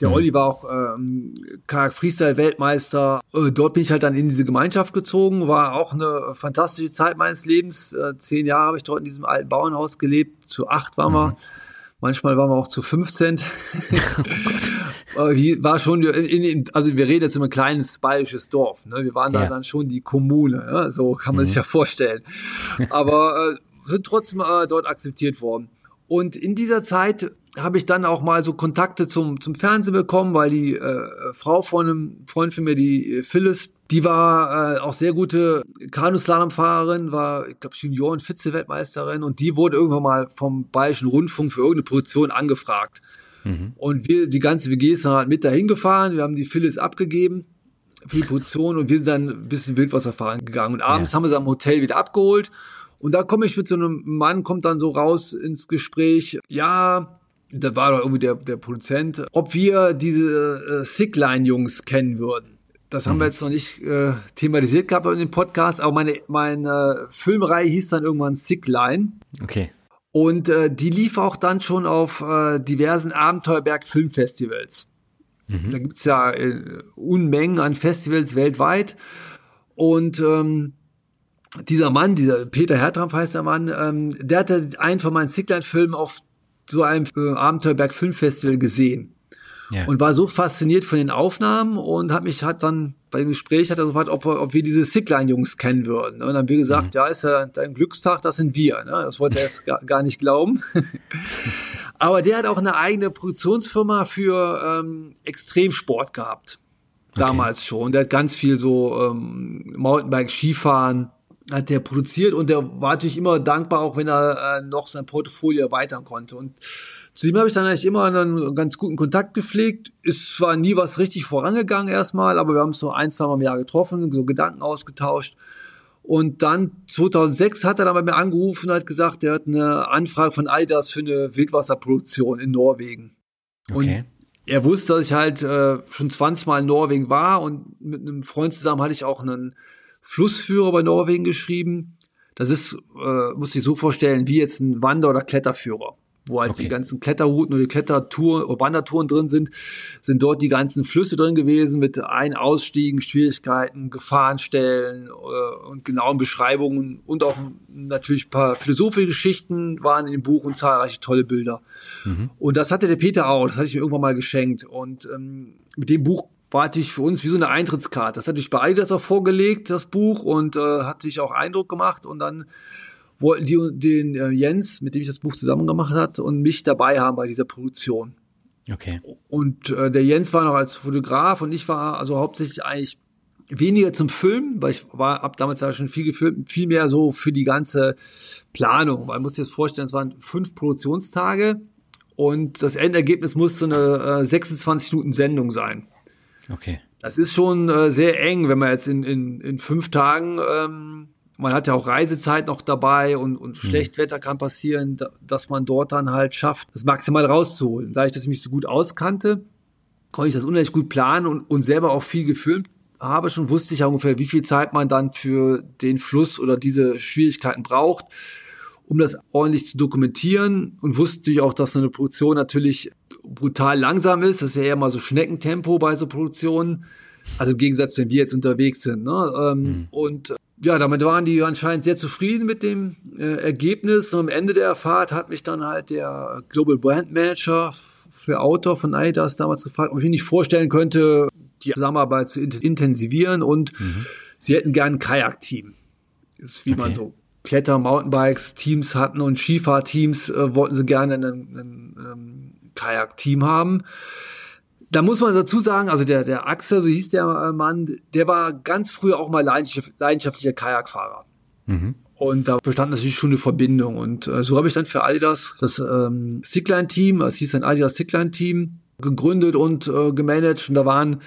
Der mhm. Olli war auch ähm, Kajak Freestyle Weltmeister. Äh, dort bin ich halt dann in diese Gemeinschaft gezogen. War auch eine fantastische Zeit meines Lebens. Äh, zehn Jahre habe ich dort in diesem alten Bauernhaus gelebt. Zu acht waren mhm. wir. Manchmal waren wir auch zu 15. (laughs) Äh, war schon, in, in, also wir reden jetzt über ein kleines bayerisches Dorf. Ne? Wir waren da ja. dann schon die Kommune. Ja? So kann man mhm. sich ja vorstellen. Aber äh, sind trotzdem äh, dort akzeptiert worden. Und in dieser Zeit habe ich dann auch mal so Kontakte zum, zum Fernsehen bekommen, weil die äh, Frau von einem Freund von mir, die Phyllis, die war äh, auch sehr gute Kanuslalomfahrerin, war, ich glaube, Junioren Vize-Weltmeisterin und die wurde irgendwann mal vom Bayerischen Rundfunk für irgendeine Produktion angefragt. Mhm. Und wir, die ganze WG ist dann halt mit dahin gefahren, wir haben die Phyllis abgegeben für die Produktion und wir sind dann ein bisschen Wildwasser fahren gegangen. Und abends ja. haben wir sie am Hotel wieder abgeholt und da komme ich mit so einem Mann, kommt dann so raus ins Gespräch, ja, da war doch irgendwie der, der Produzent, ob wir diese äh, Sickline-Jungs kennen würden. Das haben mhm. wir jetzt noch nicht äh, thematisiert gehabt in dem Podcast, aber meine, meine Filmreihe hieß dann irgendwann Sickline. Okay. Und äh, die lief auch dann schon auf äh, diversen Abenteuerberg-Filmfestivals. Mhm. Da gibt's ja äh, Unmengen an Festivals weltweit. Und ähm, dieser Mann, dieser Peter Hertramp heißt der Mann, ähm, der hatte einen von meinen Sickline-Filmen auf so einem äh, Abenteuerberg Filmfestival gesehen. Ja. Und war so fasziniert von den Aufnahmen und hat mich hat dann bei dem Gespräch hat er gefragt, ob, ob wir diese Sickline-Jungs kennen würden. Und dann haben wir gesagt, mhm. ja, ist ja dein Glückstag, das sind wir. Ne? Das wollte er jetzt gar, gar nicht glauben. (laughs) Aber der hat auch eine eigene Produktionsfirma für ähm, Extremsport gehabt. Damals okay. schon. Der hat ganz viel so ähm, Mountainbike, Skifahren, hat der produziert und der war natürlich immer dankbar, auch wenn er äh, noch sein Portfolio erweitern konnte. Und zu ihm habe ich dann eigentlich immer einen ganz guten Kontakt gepflegt. Ist zwar nie was richtig vorangegangen erstmal, aber wir haben es so ein, zwei Mal im Jahr getroffen, so Gedanken ausgetauscht. Und dann 2006 hat er dann bei mir angerufen und hat gesagt, er hat eine Anfrage von Adidas für eine Wildwasserproduktion in Norwegen. Okay. Und er wusste, dass ich halt äh, schon 20 Mal in Norwegen war und mit einem Freund zusammen hatte ich auch einen Flussführer bei Norwegen geschrieben. Das ist, äh, muss ich so vorstellen, wie jetzt ein Wander- oder Kletterführer. wo halt Okay. die ganzen Kletterrouten oder die Klettertouren oder Wandertouren drin sind, sind dort die ganzen Flüsse drin gewesen mit Ein-, Ausstiegen, Schwierigkeiten, Gefahrenstellen äh, und genauen Beschreibungen und auch natürlich ein paar philosophische Geschichten waren in dem Buch und zahlreiche tolle Bilder. Und das hatte der Peter auch, das hatte ich mir irgendwann mal geschenkt. Und ähm, mit dem Buch war natürlich für uns wie so eine Eintrittskarte. Das hatte ich bei Adidas auch vorgelegt, das Buch, und äh, hat sich auch Eindruck gemacht. Und dann wollten die den äh, Jens, mit dem ich das Buch zusammen gemacht hat, und mich dabei haben bei dieser Produktion. Okay. Und äh, der Jens war noch als Fotograf und ich war also hauptsächlich eigentlich weniger zum Filmen, weil ich war ab damals ja schon viel gefilmt, viel mehr so für die ganze Planung. Man muss sich das vorstellen, es waren fünf Produktionstage und das Endergebnis musste eine äh, 26 Minuten Sendung sein. Okay. Das ist schon äh, sehr eng, wenn man jetzt in, in, in fünf Tagen, ähm, man hat ja auch Reisezeit noch dabei und, und Schlechtwetter kann passieren, da, dass man dort dann halt schafft, das maximal rauszuholen. Da ich das mich so gut auskannte, konnte ich das unheimlich gut planen und, und selber auch viel gefilmt habe schon, wusste ich ja ungefähr, wie viel Zeit man dann für den Fluss oder diese Schwierigkeiten braucht, um das ordentlich zu dokumentieren und wusste natürlich auch, dass so eine Produktion natürlich brutal langsam ist. Das ist ja eher mal so Schneckentempo bei so Produktionen. Also im Gegensatz, wenn wir jetzt unterwegs sind. Ne? Ähm, Und äh, ja, damit waren die anscheinend sehr zufrieden mit dem äh, Ergebnis. Und am Ende der Fahrt hat mich dann halt der Global Brand Manager für Autor von Adidas damals gefragt, ob ich mir nicht vorstellen könnte, die Zusammenarbeit zu int- intensivieren und sie hätten gern ein Kajak-Team. Das ist wie man Okay. so Kletter, Mountainbikes, Teams hatten und Skifahrteams äh, wollten sie gerne ein, ein, ähm, Kajak-Team haben. Da muss man dazu sagen, also der, der Axel, so hieß der äh, Mann, der war ganz früher auch mal leidenschaft- leidenschaftlicher Kajakfahrer. Mhm. Und da bestand natürlich schon eine Verbindung. Und äh, so habe ich dann für Adidas das ähm, Sickline-Team, es hieß ein Adidas Sickline-Team, gegründet und äh, gemanagt. Und da waren,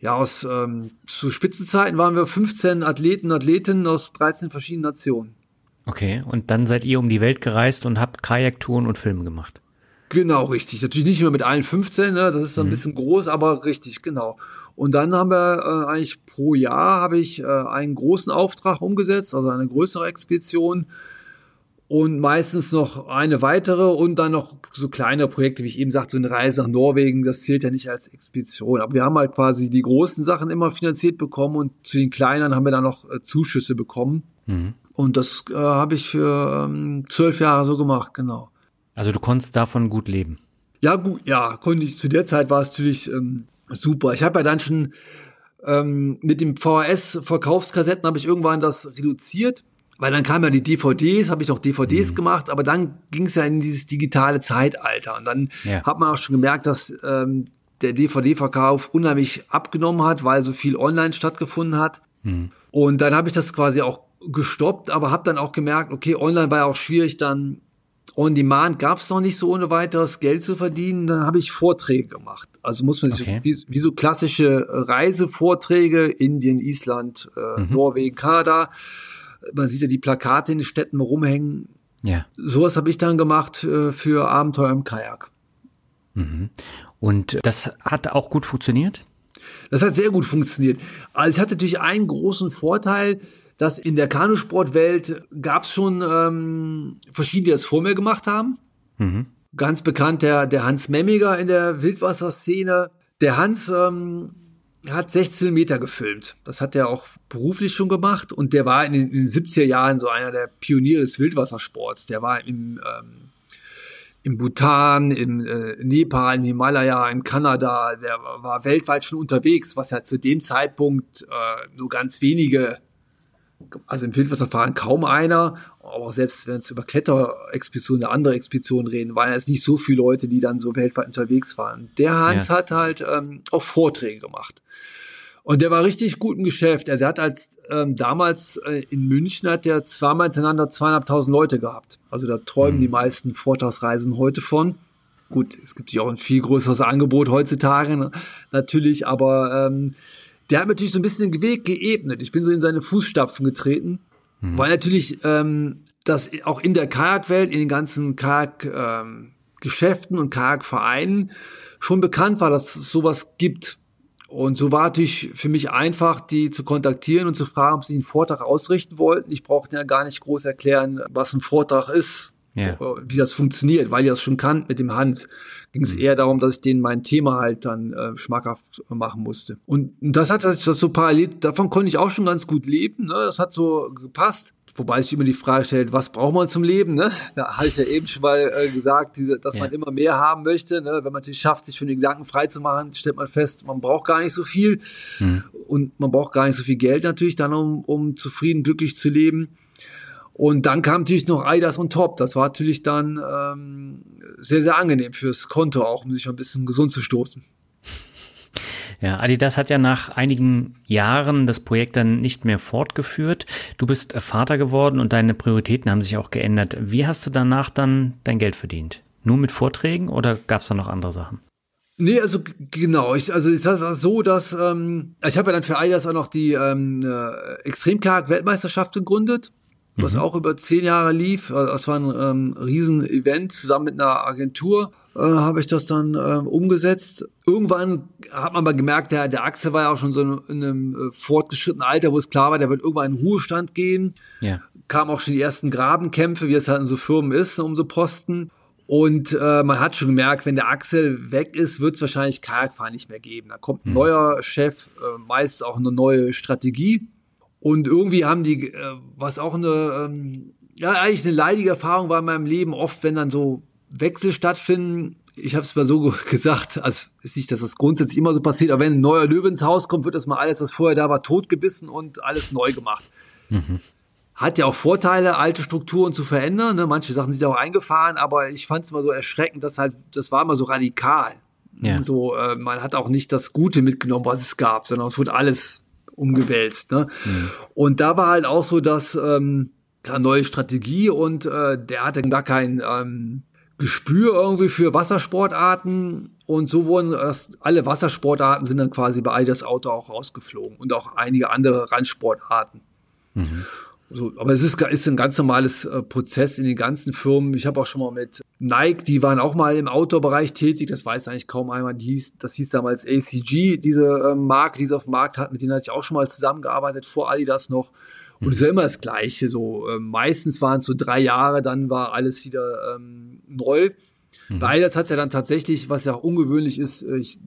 ja, aus ähm, zu Spitzenzeiten waren wir 15 Athleten, Athletinnen aus 13 verschiedenen Nationen. Okay. Und dann seid ihr um die Welt gereist und habt Kajaktouren und Filme gemacht. Genau, richtig. Natürlich nicht mehr mit allen 15, ne? das ist dann ein bisschen groß, aber richtig, genau. Und dann haben wir äh, eigentlich pro Jahr habe ich äh, einen großen Auftrag umgesetzt, also eine größere Expedition und meistens noch eine weitere und dann noch so kleine Projekte, wie ich eben sagte, so eine Reise nach Norwegen, das zählt ja nicht als Expedition. Aber wir haben halt quasi die großen Sachen immer finanziert bekommen und zu den kleineren haben wir dann noch äh, Zuschüsse bekommen. Mhm. Und das äh, habe ich für ähm, zwölf Jahre so gemacht, genau. Also du konntest davon gut leben. Ja, gut, ja, konnte ich. Zu der Zeit war es natürlich ähm, super. Ich habe ja dann schon ähm, mit dem VHS-Verkaufskassetten habe ich irgendwann das reduziert, weil dann kamen ja die DVDs, habe ich noch DVDs gemacht, aber dann ging es ja in dieses digitale Zeitalter und dann Ja. hat man auch schon gemerkt, dass ähm, der DVD-Verkauf unheimlich abgenommen hat, weil so viel online stattgefunden hat. Und dann habe ich das quasi auch gestoppt, aber habe dann auch gemerkt, okay, online war ja auch schwierig, dann On Demand gab es noch nicht so ohne weiteres Geld zu verdienen. Dann habe ich Vorträge gemacht. Also muss man sich Okay. wie, wie so klassische Reisevorträge, Indien, Island, äh, Norwegen, Kanada. Man sieht ja die Plakate in den Städten rumhängen. Ja. Sowas habe ich dann gemacht äh, für Abenteuer im Kajak. Und das hat auch gut funktioniert? Das hat sehr gut funktioniert. Also ich hatte natürlich einen großen Vorteil, dass in der Kanusportwelt gab es schon ähm, verschiedene, die das vor mir gemacht haben. Ganz bekannt der, der Hans Memmiger in der Wildwasserszene. Der Hans ähm, hat 16 Meter gefilmt. Das hat er auch beruflich schon gemacht und der war in den, in den 70er Jahren so einer der Pioniere des Wildwassersports. Der war im ähm, im Bhutan, im äh, Nepal, im Himalaya, in Kanada, der war weltweit schon unterwegs, was ja zu dem Zeitpunkt äh, nur ganz wenige, also im Wildwasserfahren kaum einer, aber selbst wenn es über Kletterexpeditionen, eine andere Expedition reden, waren jetzt nicht so viele Leute, die dann so weltweit unterwegs waren. Der Hans Ja. hat halt ähm, auch Vorträge gemacht. Und der war richtig gut im Geschäft. Er der hat als ähm, damals äh, in München hat der zweimal hintereinander zweieinhalbtausend Leute gehabt. Also da träumen die meisten Vortragsreisen heute von. Gut, es gibt ja auch ein viel größeres Angebot heutzutage ne? natürlich, aber ähm, der hat mir natürlich so ein bisschen den Weg geebnet. Ich bin so in seine Fußstapfen getreten, weil natürlich ähm, das auch in der Kajakwelt, in den ganzen Kajak-Geschäften ähm, und Kajakvereinen schon bekannt war, dass es sowas gibt. Und so war natürlich für mich einfach, die zu kontaktieren und zu fragen, ob sie einen Vortrag ausrichten wollten. Ich brauchte ja gar nicht groß erklären, was ein Vortrag ist. Ja. wie das funktioniert, weil die das schon kannten mit dem Hans. Ging es mhm. eher darum, dass ich denen mein Thema halt dann äh, schmackhaft machen musste. Und das hat das so parallel, davon konnte ich auch schon ganz gut leben. Ne? Das hat so gepasst. Wobei sich immer die Frage stellt, was braucht man zum Leben? Ne? Da habe ich ja eben schon mal äh, gesagt, diese, dass ja. man immer mehr haben möchte. Ne? Wenn man es schafft, sich von den Gedanken frei zu machen, stellt man fest, man braucht gar nicht so viel. Mhm. Und man braucht gar nicht so viel Geld natürlich dann, um, um zufrieden, glücklich zu leben. Und dann kam natürlich noch Eidas und Top. Das war natürlich dann ähm, sehr, sehr angenehm fürs Konto auch, um sich ein bisschen gesund zu stoßen. Ja, Adidas hat ja nach einigen Jahren das Projekt dann nicht mehr fortgeführt. Du bist Vater geworden und deine Prioritäten haben sich auch geändert. Wie hast du danach dann dein Geld verdient? Nur mit Vorträgen oder gab es da noch andere Sachen? Nee, also genau. Ich, also es war so, dass ähm, ich habe ja dann für Adidas auch noch die ähm, äh, Extremkarg-Weltmeisterschaft gegründet, was mhm. auch über zehn Jahre lief. Also, das war ein ähm, Riesen-Event zusammen mit einer Agentur äh, habe ich das dann äh, umgesetzt. Irgendwann hat man aber gemerkt, der, der Axel war ja auch schon so in, in einem äh, fortgeschrittenen Alter, wo es klar war, der wird irgendwann in Ruhestand gehen. Ja. Kamen auch schon die ersten Grabenkämpfe, wie es halt in so Firmen ist, um so Posten. Und äh, man hat schon gemerkt, wenn der Axel weg ist, wird es wahrscheinlich Kajakfahren nicht mehr geben. Da kommt ein mhm. neuer Chef, äh, meist auch eine neue Strategie. Und irgendwie haben die, äh, was auch eine, ähm, ja, eigentlich eine leidige Erfahrung war in meinem Leben, oft, wenn dann so Wechsel stattfinden. Ich habe es mal so (laughs) gesagt, also ist nicht, dass das grundsätzlich immer so passiert, aber wenn ein neuer Löwe ins Haus kommt, wird das mal alles, was vorher da war, totgebissen und alles neu gemacht. Mhm. Hat ja auch Vorteile, alte Strukturen zu verändern. Ne? Manche Sachen sind ja auch eingefahren, aber ich fand es immer so erschreckend, dass halt, das war immer so radikal. Ja. So, äh, man hat auch nicht das Gute mitgenommen, was es gab, sondern es wurde alles umgewälzt. Ne? Mhm. Und da war halt auch so, dass ähm, neue Strategie und äh, der hatte gar kein ähm, Gespür irgendwie für Wassersportarten und so wurden erst alle Wassersportarten sind dann quasi bei Adidas Auto auch rausgeflogen und auch einige andere Randsportarten. Mhm. So, aber es ist, ist ein ganz normales äh, Prozess in den ganzen Firmen. Ich habe auch schon mal mit Nike, die waren auch mal im Outdoor-Bereich tätig. Das weiß eigentlich kaum einmal. Die hieß, das hieß damals ACG, diese äh, Marke, die sie auf dem Markt hatten. Mit denen hatte ich auch schon mal zusammengearbeitet, vor Adidas noch. Und es ist ja immer das Gleiche. So äh, meistens waren es so drei Jahre, dann war alles wieder ähm, neu. Mhm. Bei das hat ja dann tatsächlich, was ja auch ungewöhnlich ist, äh, ich,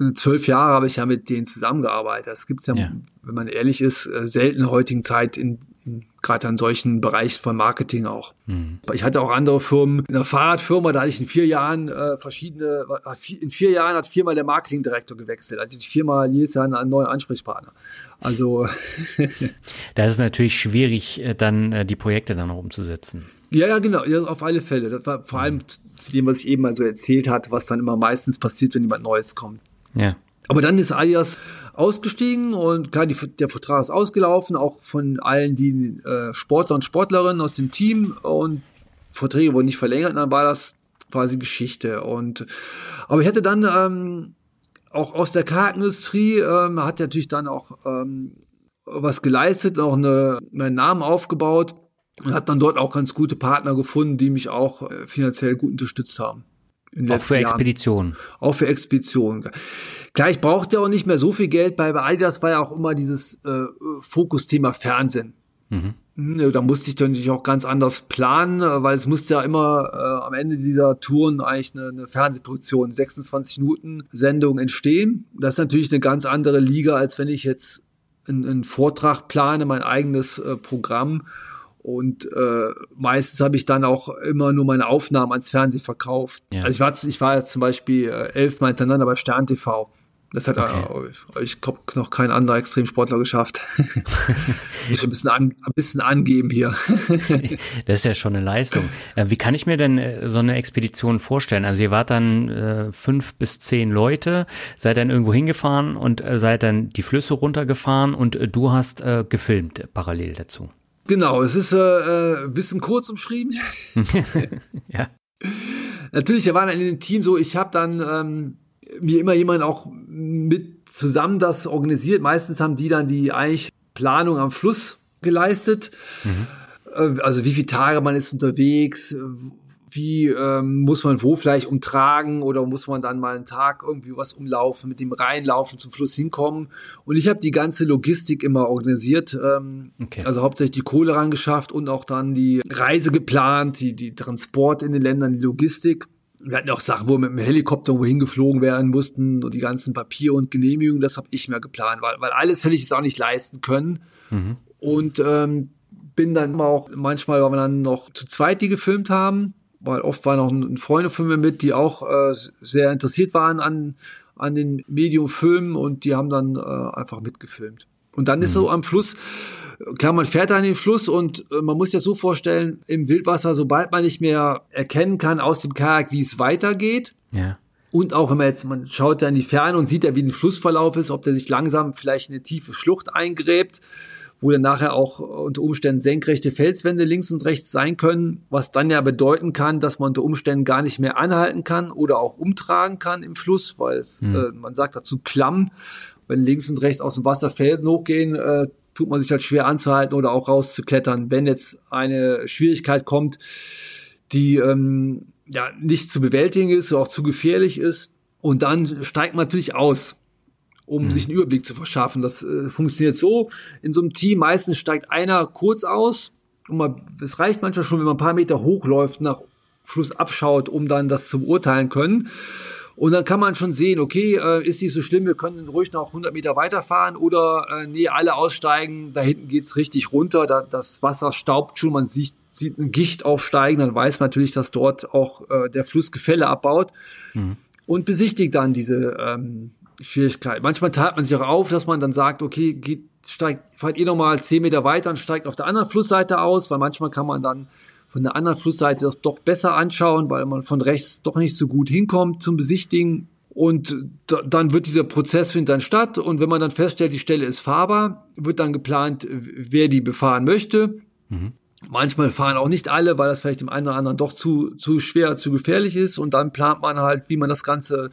äh, zwölf Jahre habe ich ja mit denen zusammengearbeitet. Das gibt's ja, ja, wenn man ehrlich ist, äh, selten in der heutigen Zeit in, in gerade an solchen Bereichen von Marketing auch. Mhm. Ich hatte auch andere Firmen, in einer Fahrradfirma, da hatte ich in vier Jahren äh, verschiedene, in vier Jahren hat viermal der Marketingdirektor gewechselt, hatte ich viermal jedes Jahr einen neuen Ansprechpartner. Also (laughs) (laughs) da ist es natürlich schwierig, dann die Projekte dann auch umzusetzen. Ja, ja, genau, ja, auf alle Fälle. Das war vor allem zu dem, was ich eben mal so erzählt hatte, was dann immer meistens passiert, wenn jemand Neues kommt. Ja. Aber dann ist Alias ausgestiegen und klar, die, der Vertrag ist ausgelaufen, auch von allen die äh, Sportler und Sportlerinnen aus dem Team und Verträge wurden nicht verlängert, dann war das quasi Geschichte. Und aber ich hatte dann ähm, auch aus der Kartindustrie ähm, hat natürlich dann auch ähm, was geleistet, auch eine, einen Namen aufgebaut und habe dann dort auch ganz gute Partner gefunden, die mich auch äh, finanziell gut unterstützt haben. Auch für Expeditionen. Auch für Expeditionen. Klar, ich brauchte auch nicht mehr so viel Geld. Bei Adidas war ja auch immer dieses äh, Fokusthema Fernsehen. Mhm. Hm, da musste ich dann natürlich auch ganz anders planen, äh, weil es musste ja immer äh, am Ende dieser Touren eigentlich eine, eine Fernsehproduktion, 26 Minuten Sendung entstehen. Das ist natürlich eine ganz andere Liga, als wenn ich jetzt einen, einen Vortrag plane, mein eigenes äh, Programm und äh, meistens habe ich dann auch immer nur meine Aufnahmen ans Fernsehen verkauft. Ja. Also ich war, ich war jetzt zum Beispiel äh, elfmal hintereinander bei Stern TV. Das hat okay. äh, ich glaube noch kein anderer Extremsportler geschafft. (laughs) ich ein bisschen, an, ein bisschen angeben hier. (laughs) das ist ja schon eine Leistung. Äh, wie kann ich mir denn äh, so eine Expedition vorstellen? Also ihr wart dann äh, fünf bis zehn Leute, seid dann irgendwo hingefahren und äh, seid dann die Flüsse runtergefahren und äh, du hast äh, gefilmt parallel dazu. Genau, es ist äh, ein bisschen kurz umschrieben. (laughs) ja. Natürlich, wir waren in dem Team so, ich habe dann ähm, mir immer jemand auch mit zusammen das organisiert. Meistens haben die dann die eigentlich Planung am Fluss geleistet. Mhm. Äh, also wie viele Tage man ist unterwegs, wie ähm, muss man wo vielleicht umtragen oder muss man dann mal einen Tag irgendwie was umlaufen, mit dem reinlaufen, zum Fluss hinkommen. Und ich habe die ganze Logistik immer organisiert, ähm, okay. also hauptsächlich die Kohle rangeschafft und auch dann die Reise geplant, die, die Transport in den Ländern, die Logistik. Wir hatten auch Sachen, wo wir mit dem Helikopter wohin geflogen werden mussten und die ganzen Papiere und Genehmigungen, das habe ich mir geplant, weil, weil alles hätte ich es auch nicht leisten können. Mhm. Und ähm, bin dann auch manchmal, weil wir dann noch zu zweit die gefilmt haben, weil oft waren auch Freunde von mir mit, die auch äh, sehr interessiert waren an, an den Medium-Filmen und die haben dann äh, einfach mitgefilmt. Und dann mhm. ist so am Fluss, klar, man fährt an den Fluss und äh, man muss sich das so vorstellen, im Wildwasser, sobald man nicht mehr erkennen kann aus dem Kajak, wie es weitergeht, ja. Und auch wenn man jetzt, man schaut ja in die Ferne und sieht ja, wie ein Flussverlauf ist, ob der sich langsam vielleicht in eine tiefe Schlucht eingräbt wo dann nachher auch unter Umständen senkrechte Felswände links und rechts sein können, was dann ja bedeuten kann, dass man unter Umständen gar nicht mehr anhalten kann oder auch umtragen kann im Fluss, weil es, mhm. äh, man sagt dazu klamm, wenn links und rechts aus dem Wasser Felsen hochgehen, äh, tut man sich halt schwer anzuhalten oder auch rauszuklettern. Wenn jetzt eine Schwierigkeit kommt, die ähm, ja nicht zu bewältigen ist oder auch zu gefährlich ist, und dann steigt man natürlich aus um mhm. sich einen Überblick zu verschaffen. Das äh, funktioniert so. In so einem Team meistens steigt einer kurz aus und man, es reicht manchmal schon, wenn man ein paar Meter hochläuft, nach Fluss abschaut, um dann das zu beurteilen können. Und dann kann man schon sehen, okay, äh, ist nicht so schlimm, wir können ruhig noch 100 Meter weiterfahren oder äh, nee, alle aussteigen, da hinten geht's richtig runter, da, das Wasser staubt schon, man sieht, sieht ein Gicht aufsteigen, dann weiß man natürlich, dass dort auch äh, der Fluss Gefälle abbaut mhm. und besichtigt dann diese, ähm, Schwierigkeit. Manchmal teilt man sich auch auf, dass man dann sagt, okay, geht, steigt, fahrt ihr nochmal zehn Meter weiter und steigt auf der anderen Flussseite aus, weil manchmal kann man dann von der anderen Flussseite das doch besser anschauen, weil man von rechts doch nicht so gut hinkommt zum Besichtigen. Und dann wird dieser Prozess findet dann statt. Und wenn man dann feststellt, die Stelle ist fahrbar, wird dann geplant, wer die befahren möchte. Mhm. Manchmal fahren auch nicht alle, weil das vielleicht dem einen oder anderen doch zu, zu schwer, zu gefährlich ist. Und dann plant man halt, wie man das Ganze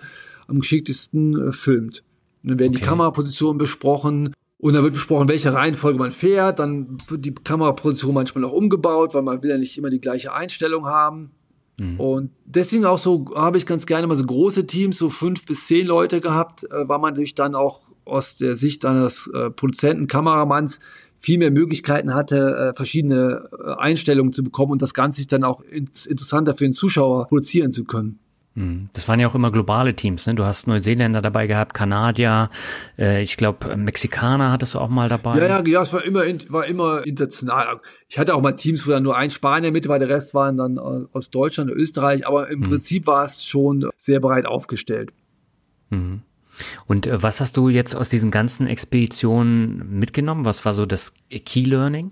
am geschicktesten äh, filmt. Und dann werden okay. die Kamerapositionen besprochen und dann wird besprochen, welche Reihenfolge man fährt. Dann wird die Kameraposition manchmal auch umgebaut, weil man will ja nicht immer die gleiche Einstellung haben. Mhm. Und deswegen auch so habe ich ganz gerne mal so große Teams, so fünf bis zehn Leute gehabt, äh, weil man natürlich dann auch aus der Sicht eines äh, Produzenten, Kameramanns viel mehr Möglichkeiten hatte, äh, verschiedene äh, Einstellungen zu bekommen und das Ganze sich dann auch ins, interessanter für den Zuschauer produzieren zu können. Hm. Das waren ja auch immer globale Teams, ne? Du hast Neuseeländer dabei gehabt, Kanadier, äh, ich glaube Mexikaner hattest du auch mal dabei. Ja, ja, ja, es war immer war immer international. Ich hatte auch mal Teams, wo dann nur ein Spanier mit war, der Rest waren dann aus Deutschland und Österreich, aber im mhm. Prinzip war es schon sehr breit aufgestellt. Mhm. Und äh, was hast du jetzt aus diesen ganzen Expeditionen mitgenommen? Was war so das Key Learning?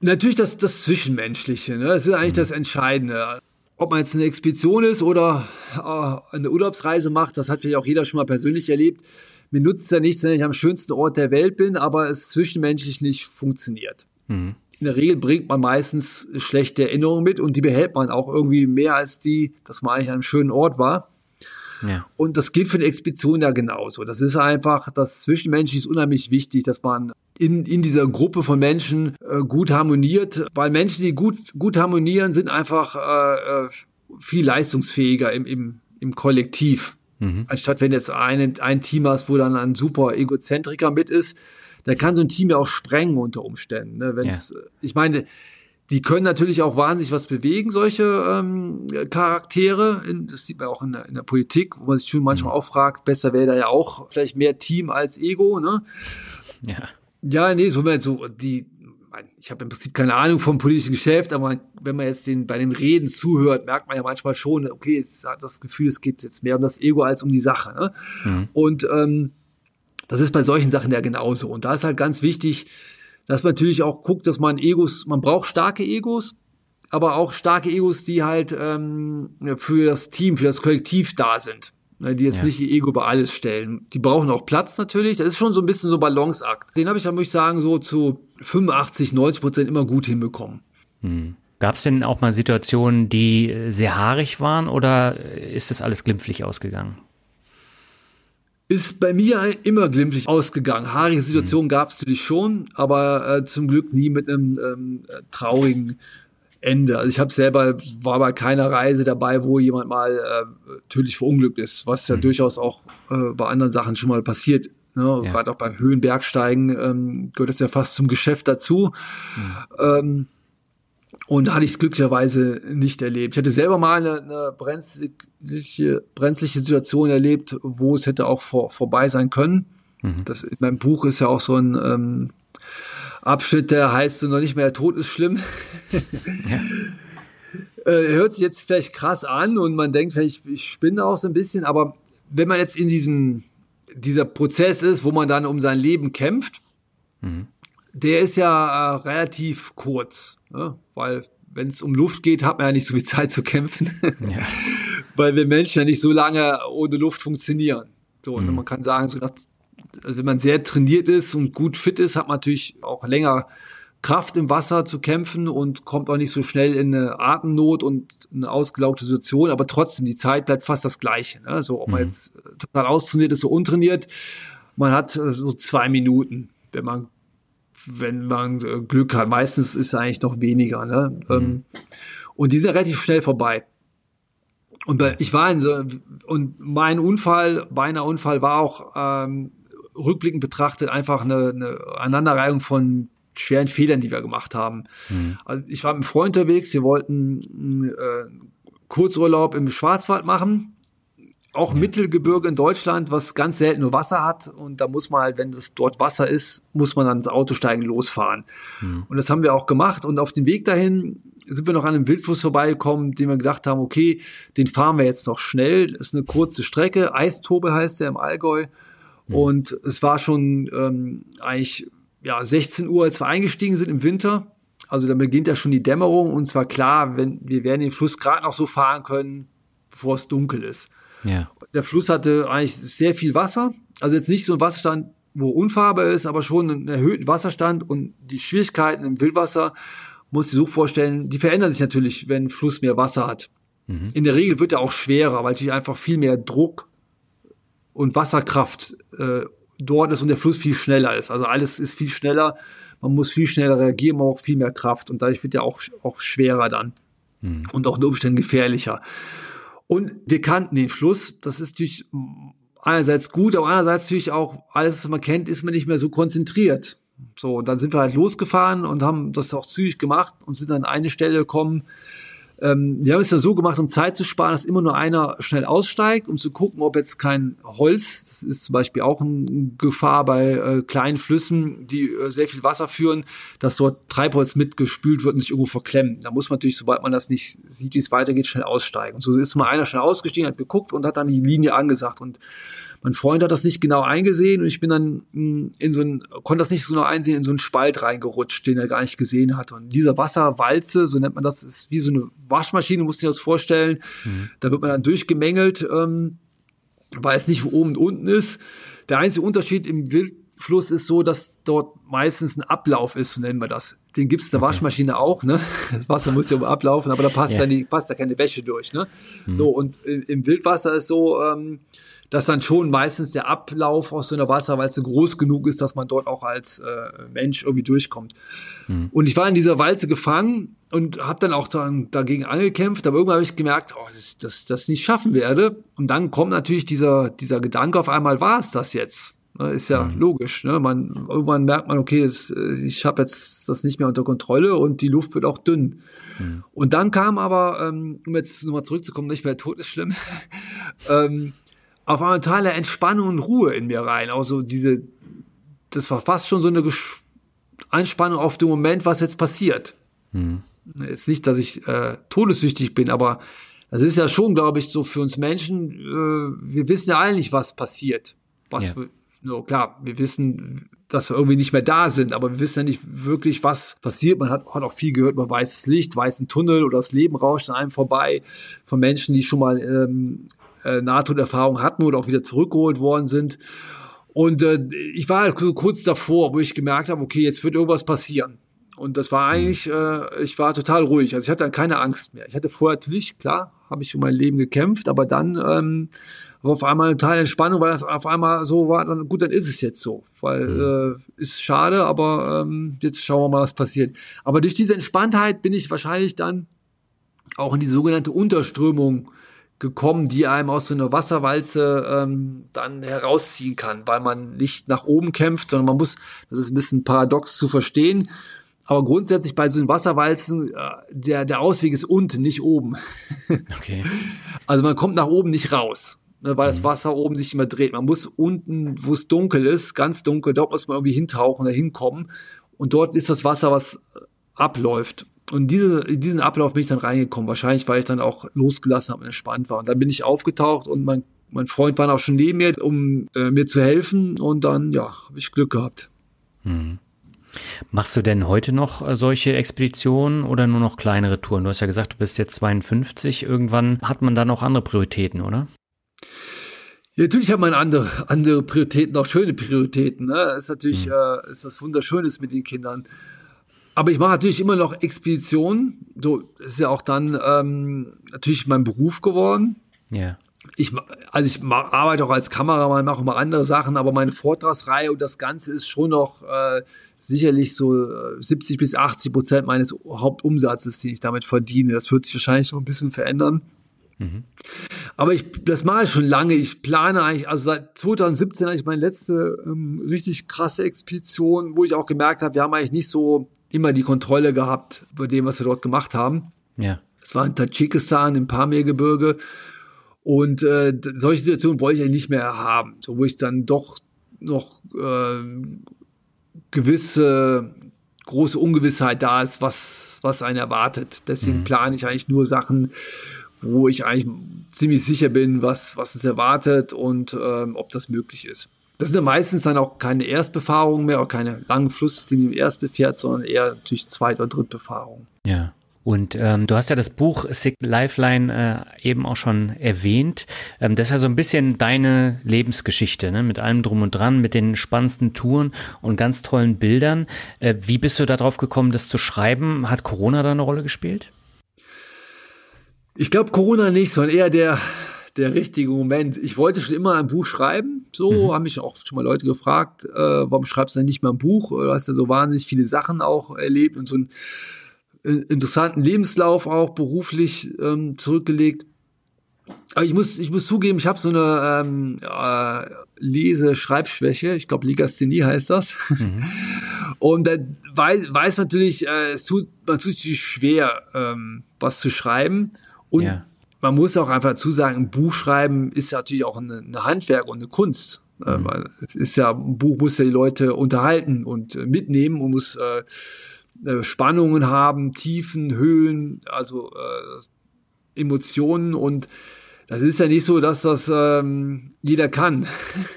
Natürlich das, das Zwischenmenschliche, ne? Das ist eigentlich mhm. das Entscheidende ob man jetzt eine Expedition ist oder äh, eine Urlaubsreise macht, das hat vielleicht auch jeder schon mal persönlich erlebt. Mir nutzt ja nichts, wenn ich am schönsten Ort der Welt bin, aber es zwischenmenschlich nicht funktioniert. Mhm. In der Regel bringt man meistens schlechte Erinnerungen mit und die behält man auch irgendwie mehr als die, dass man eigentlich an einem schönen Ort war. Ja. Und das gilt für eine Expedition ja genauso. Das ist einfach, das Zwischenmenschliche ist unheimlich wichtig, dass man in, in dieser Gruppe von Menschen äh, gut harmoniert, weil Menschen, die gut, gut harmonieren, sind einfach äh, äh viel leistungsfähiger im, im, im Kollektiv. Mhm. Anstatt wenn jetzt ein, ein Team hast, wo dann ein super Egozentriker mit ist, da kann so ein Team ja auch sprengen unter Umständen. Ne? Wenn's, ja. Ich meine, die können natürlich auch wahnsinnig was bewegen, solche ähm, Charaktere. Das sieht man auch in der, in der Politik, wo man sich schon manchmal mhm. auch fragt, besser wäre da ja auch vielleicht mehr Team als Ego. Ne? Ja. Ja, nee, so, so die, ich habe im Prinzip keine Ahnung vom politischen Geschäft, aber wenn man jetzt den, bei den Reden zuhört, merkt man ja manchmal schon, okay, jetzt hat das Gefühl, es geht jetzt mehr um das Ego als um die Sache. Ne? Mhm. Und ähm, das ist bei solchen Sachen ja genauso. Und da ist halt ganz wichtig, dass man natürlich auch guckt, dass man Egos, man braucht starke Egos, aber auch starke Egos, die halt ähm, für das Team, für das Kollektiv da sind. Ne, die jetzt ja. nicht ihr Ego über alles stellen. Die brauchen auch Platz natürlich. Das ist schon so ein bisschen so Balanceakt. Den habe ich dann, muss ich sagen, so zu 85, 90 Prozent immer gut hinbekommen. Hm. Gab es denn auch mal Situationen, die sehr haarig waren oder ist das alles glimpflich ausgegangen? Ist bei mir immer glimpflich ausgegangen. Haarige Situationen mhm. gab es natürlich schon, aber äh, zum Glück nie mit einem ähm, traurigen Ende. Also ich habe selber, war bei keiner Reise dabei, wo jemand mal äh, tödlich verunglückt ist, was ja mhm. durchaus auch äh, bei anderen Sachen schon mal passiert. Ne? Ja. Gerade auch beim Höhenbergsteigen ähm, gehört das ja fast zum Geschäft dazu. Mhm. Ähm, und da hatte ich es glücklicherweise nicht erlebt. Ich hatte selber mal eine, eine brenzliche, brenzliche Situation erlebt, wo es hätte auch vor, vorbei sein können. Mhm. Das, in meinem Buch ist ja auch so ein ähm, Abschnitt, der heißt so noch nicht mehr, der Tod ist schlimm. (laughs) ja. (laughs) äh, hört sich jetzt vielleicht krass an und man denkt vielleicht, ich spinne auch so ein bisschen, aber wenn man jetzt in diesem, dieser Prozess ist, wo man dann um sein Leben kämpft, mhm. Der ist ja äh, relativ kurz, ne? weil wenn es um Luft geht, hat man ja nicht so viel (laughs) Zeit zu kämpfen, ja. (laughs) weil wir Menschen ja nicht so lange ohne Luft funktionieren. So, und mhm. man kann sagen, so nach also wenn man sehr trainiert ist und gut fit ist, hat man natürlich auch länger Kraft im Wasser zu kämpfen und kommt auch nicht so schnell in eine Atemnot und eine ausgelaugte Situation, aber trotzdem, die Zeit bleibt fast das Gleiche. Ne? So, ob man mhm. jetzt total austrainiert ist, so untrainiert, man hat äh, so zwei Minuten, wenn man wenn man äh, Glück hat. Meistens ist es eigentlich noch weniger. Ne? Mhm. Ähm, und die sind relativ schnell vorbei. Und ich war in so, und mein Unfall, beinahe Unfall war auch ähm, rückblickend betrachtet einfach eine, eine Aneinanderreihung von schweren Fehlern, die wir gemacht haben. Mhm. Also ich war mit einem Freund unterwegs, wir wollten äh, Kurzurlaub im Schwarzwald machen. Auch. Mittelgebirge in Deutschland, was ganz selten nur Wasser hat. Und da muss man halt, wenn das dort Wasser ist, muss man dann ins Auto steigen, losfahren. Mhm. Und das haben wir auch gemacht. Und auf dem Weg dahin sind wir noch an einem Wildfluss vorbeigekommen, den wir gedacht haben, okay, den fahren wir jetzt noch schnell. Das ist eine kurze Strecke. Eistobel heißt der im Allgäu. Mhm. Und es war schon ähm, eigentlich ja 16 Uhr, als wir eingestiegen sind im Winter. Also da beginnt ja schon die Dämmerung und zwar klar, wenn wir werden den Fluss gerade noch so fahren können, bevor es dunkel ist. Ja. Der Fluss hatte eigentlich sehr viel Wasser, also jetzt nicht so ein Wasserstand, wo unfahrbar ist, aber schon einen erhöhten Wasserstand und die Schwierigkeiten im Wildwasser muss ich so vorstellen, die verändern sich natürlich, wenn ein Fluss mehr Wasser hat. Mhm. In der Regel wird er auch schwerer, weil natürlich einfach viel mehr Druck und Wasserkraft äh, dort ist und der Fluss viel schneller ist. Also alles ist viel schneller, man muss viel schneller reagieren, man braucht viel mehr Kraft und dadurch wird er auch, auch schwerer dann mhm. und auch in Umständen gefährlicher. Und wir kannten den Fluss, das ist natürlich einerseits gut, aber andererseits natürlich auch, alles, was man kennt, ist man nicht mehr so konzentriert. So, und dann sind wir halt losgefahren und haben das auch zügig gemacht und sind an eine Stelle gekommen, ähm, wir haben es ja so gemacht, um Zeit zu sparen, dass immer nur einer schnell aussteigt, um zu gucken, ob jetzt kein Holz, das ist zum Beispiel auch eine Gefahr bei äh, kleinen Flüssen, die äh, sehr viel Wasser führen, dass dort Treibholz mitgespült wird und sich irgendwo verklemmt. Da muss man natürlich, sobald man das nicht sieht, wie es weitergeht, schnell aussteigen. Und so ist mal einer schnell ausgestiegen, hat geguckt und hat dann die Linie angesagt. Und mein Freund hat das nicht genau eingesehen und ich bin dann hm, in so ein, konnte das nicht so genau einsehen, in so einen Spalt reingerutscht, den er gar nicht gesehen hatte. Und dieser Wasserwalze, so nennt man das, ist wie so eine Waschmaschine, du dir das vorstellen. Mhm. Da wird man dann durchgemängelt, ähm, weiß nicht, wo oben und unten ist. Der einzige Unterschied im Wildfluss ist so, dass dort meistens ein Ablauf ist, so nennen wir das. Den gibt's der okay. Waschmaschine auch, ne? Das Wasser muss ja ablaufen, aber da passt ja. dann die, passt da keine Wäsche durch, ne? Mhm. So, und im Wildwasser ist so, ähm, dass dann schon meistens der Ablauf aus so einer Wasserwalze groß genug ist, dass man dort auch als äh, Mensch irgendwie durchkommt. Mhm. Und ich war in dieser Walze gefangen und habe dann auch dann dagegen angekämpft, aber irgendwann habe ich gemerkt, oh, dass das, das nicht schaffen werde. Und dann kommt natürlich dieser, dieser Gedanke auf einmal, war es das jetzt? Ne, ist ja mhm. logisch. Ne? Man, irgendwann merkt man, okay, es, ich habe jetzt das nicht mehr unter Kontrolle und die Luft wird auch dünn. Mhm. Und dann kam aber, ähm, um jetzt nochmal zurückzukommen, nicht mehr Tod ist schlimm, (laughs) ähm, auf einmal totale Entspannung und Ruhe in mir rein. Auch so diese, das war fast schon so eine Gesch Anspannung auf den Moment, was jetzt passiert. Hm. Ist nicht, dass ich äh, todessüchtig bin, aber das ist ja schon, glaube ich, so für uns Menschen, äh, wir wissen ja eigentlich, was passiert. Was ja. wir, no, klar, wir wissen, dass wir irgendwie nicht mehr da sind, aber wir wissen ja nicht wirklich, was passiert. Man hat, hat auch viel gehört über weißes Licht, weißen Tunnel oder das Leben rauscht an einem vorbei von Menschen, die schon mal ähm, äh, NATO-Erfahrung hatten oder auch wieder zurückgeholt worden sind. Und äh, ich war halt so kurz davor, wo ich gemerkt habe, okay, jetzt wird irgendwas passieren. Und das war eigentlich, äh, ich war total ruhig. Also ich hatte dann keine Angst mehr. Ich hatte vorher natürlich, klar, habe ich um mein Leben gekämpft, aber dann ähm, war auf einmal eine totale Entspannung, weil das auf einmal so war, dann, gut, dann ist es jetzt so. Weil mhm. äh, ist schade, aber ähm, jetzt schauen wir mal, was passiert. Aber durch diese Entspanntheit bin ich wahrscheinlich dann auch in die sogenannte Unterströmung gekommen, die einem aus so einer Wasserwalze ähm, dann herausziehen kann, weil man nicht nach oben kämpft, sondern man muss, das ist ein bisschen paradox zu verstehen, aber grundsätzlich bei so den Wasserwalzen, äh, der, der Ausweg ist unten, nicht oben. (laughs) Okay. Also man kommt nach oben nicht raus, ne, weil mhm. das Wasser oben sich immer dreht. Man muss unten, wo es dunkel ist, ganz dunkel, dort muss man irgendwie hintauchen oder hinkommen. Und dort ist das Wasser, was abläuft. Und diese, in diesen Ablauf bin ich dann reingekommen. Wahrscheinlich, weil ich dann auch losgelassen habe und entspannt war. Und dann bin ich aufgetaucht und mein, mein Freund war auch schon neben mir, um äh, mir zu helfen. Und dann, ja, habe ich Glück gehabt. Mhm. Machst du denn heute noch äh, solche Expeditionen oder nur noch kleinere Touren? Du hast ja gesagt, du bist jetzt 52. Irgendwann hat man dann auch andere Prioritäten, oder? Ja, natürlich hat man andere, andere Prioritäten, auch schöne Prioritäten. Ne? Ist natürlich mhm. äh, ist was Wunderschönes mit den Kindern. Aber ich mache natürlich immer noch Expeditionen. So ist ja auch dann ähm, natürlich mein Beruf geworden. Ja. Ich, also ich arbeite auch als Kameramann, mache immer andere Sachen, aber meine Vortragsreihe und das Ganze ist schon noch äh, sicherlich so 70 äh, bis 80 Prozent meines Hauptumsatzes, den ich damit verdiene. Das wird sich wahrscheinlich noch ein bisschen verändern. Mhm. Aber ich, das mache ich schon lange. Ich plane eigentlich, also seit 2017 hatte ich meine letzte ähm, richtig krasse Expedition, wo ich auch gemerkt habe, wir haben eigentlich nicht so immer die Kontrolle gehabt über dem, was wir dort gemacht haben. Ja. Das war in Tadschikistan, im Pamirgebirge. Und äh, solche Situationen wollte ich eigentlich nicht mehr haben, so wo ich dann doch noch äh, gewisse große Ungewissheit da ist, was was einen erwartet. Deswegen mhm. plane ich eigentlich nur Sachen, wo ich eigentlich ziemlich sicher bin, was was uns erwartet und ähm, ob das möglich ist. Das sind ja meistens dann auch keine Erstbefahrungen mehr, auch keine langen Fluss, die man erst befährt, sondern eher natürlich Zweit- oder Drittbefahrungen. Ja. Und ähm, du hast ja das Buch Sick Lifeline äh, eben auch schon erwähnt. Ähm, das ist ja so ein bisschen deine Lebensgeschichte, ne? mit allem drum und dran, mit den spannendsten Touren und ganz tollen Bildern. Äh, wie bist du darauf gekommen, das zu schreiben? Hat Corona da eine Rolle gespielt? Ich glaube Corona nicht, sondern eher der der richtige Moment. Ich wollte schon immer ein Buch schreiben. So mhm. haben mich auch schon mal Leute gefragt, äh, warum schreibst du denn nicht mal ein Buch? Du hast ja so wahnsinnig viele Sachen auch erlebt und so einen äh, interessanten Lebenslauf auch beruflich ähm, zurückgelegt. Aber ich muss, ich muss zugeben, ich habe so eine ähm, äh, Lese-Schreibschwäche. Ich glaube, Legasthenie heißt das. Mhm. (laughs) Und da weiß, weiß man natürlich, äh, es tut, man tut sich schwer, ähm, was zu schreiben. Und ja man muss auch einfach dazu sagen, ein Buch schreiben ist ja natürlich auch eine, eine Handwerk und eine Kunst. Äh, mhm. Äh, es ist ja, ein Buch muss ja die Leute unterhalten und äh, mitnehmen und muss äh, äh, Spannungen haben, Tiefen, Höhen, also Emotionen und das ist ja nicht so, dass das ähm, jeder kann.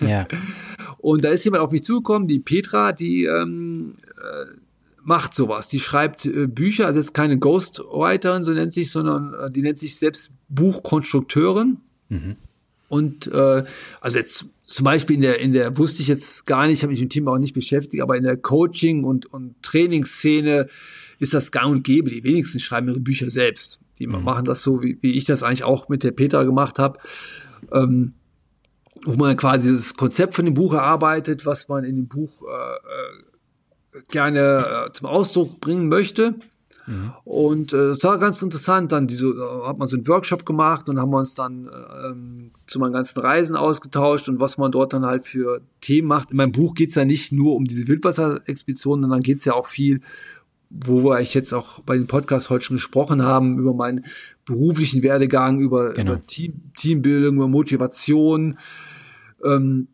Ja. (laughs) Und da ist jemand auf mich zugekommen, die Petra, die ähm, äh, macht sowas. Die schreibt äh, Bücher, also ist keine Ghostwriterin, so nennt sich, sondern äh, die nennt sich selbst Buchkonstrukteurin. Mhm. Und äh, also jetzt zum Beispiel in der, in der, wusste ich jetzt gar nicht, habe mich mit dem Thema auch nicht beschäftigt, aber in der Coaching- und, und Trainingsszene ist das gang und gäbe. Die wenigsten schreiben ihre Bücher selbst. Die mhm. machen das so, wie, wie ich das eigentlich auch mit der Petra gemacht habe. Ähm, wo man quasi das Konzept von dem Buch erarbeitet, was man in dem Buch äh, äh gerne äh, zum Ausdruck bringen möchte. Mhm. Und äh, das war ganz interessant. Dann diese, äh, hat man so einen Workshop gemacht und haben wir uns dann äh, ähm, zu meinen ganzen Reisen ausgetauscht und was man dort dann halt für Themen macht. In meinem Buch geht's ja nicht nur um diese Wildwasserexpeditionen, sondern geht's ja auch viel, wo wir ich jetzt auch bei den Podcasts heute schon gesprochen haben, über meinen beruflichen Werdegang, über, genau. über Team, Teambildung, über Motivation ähm,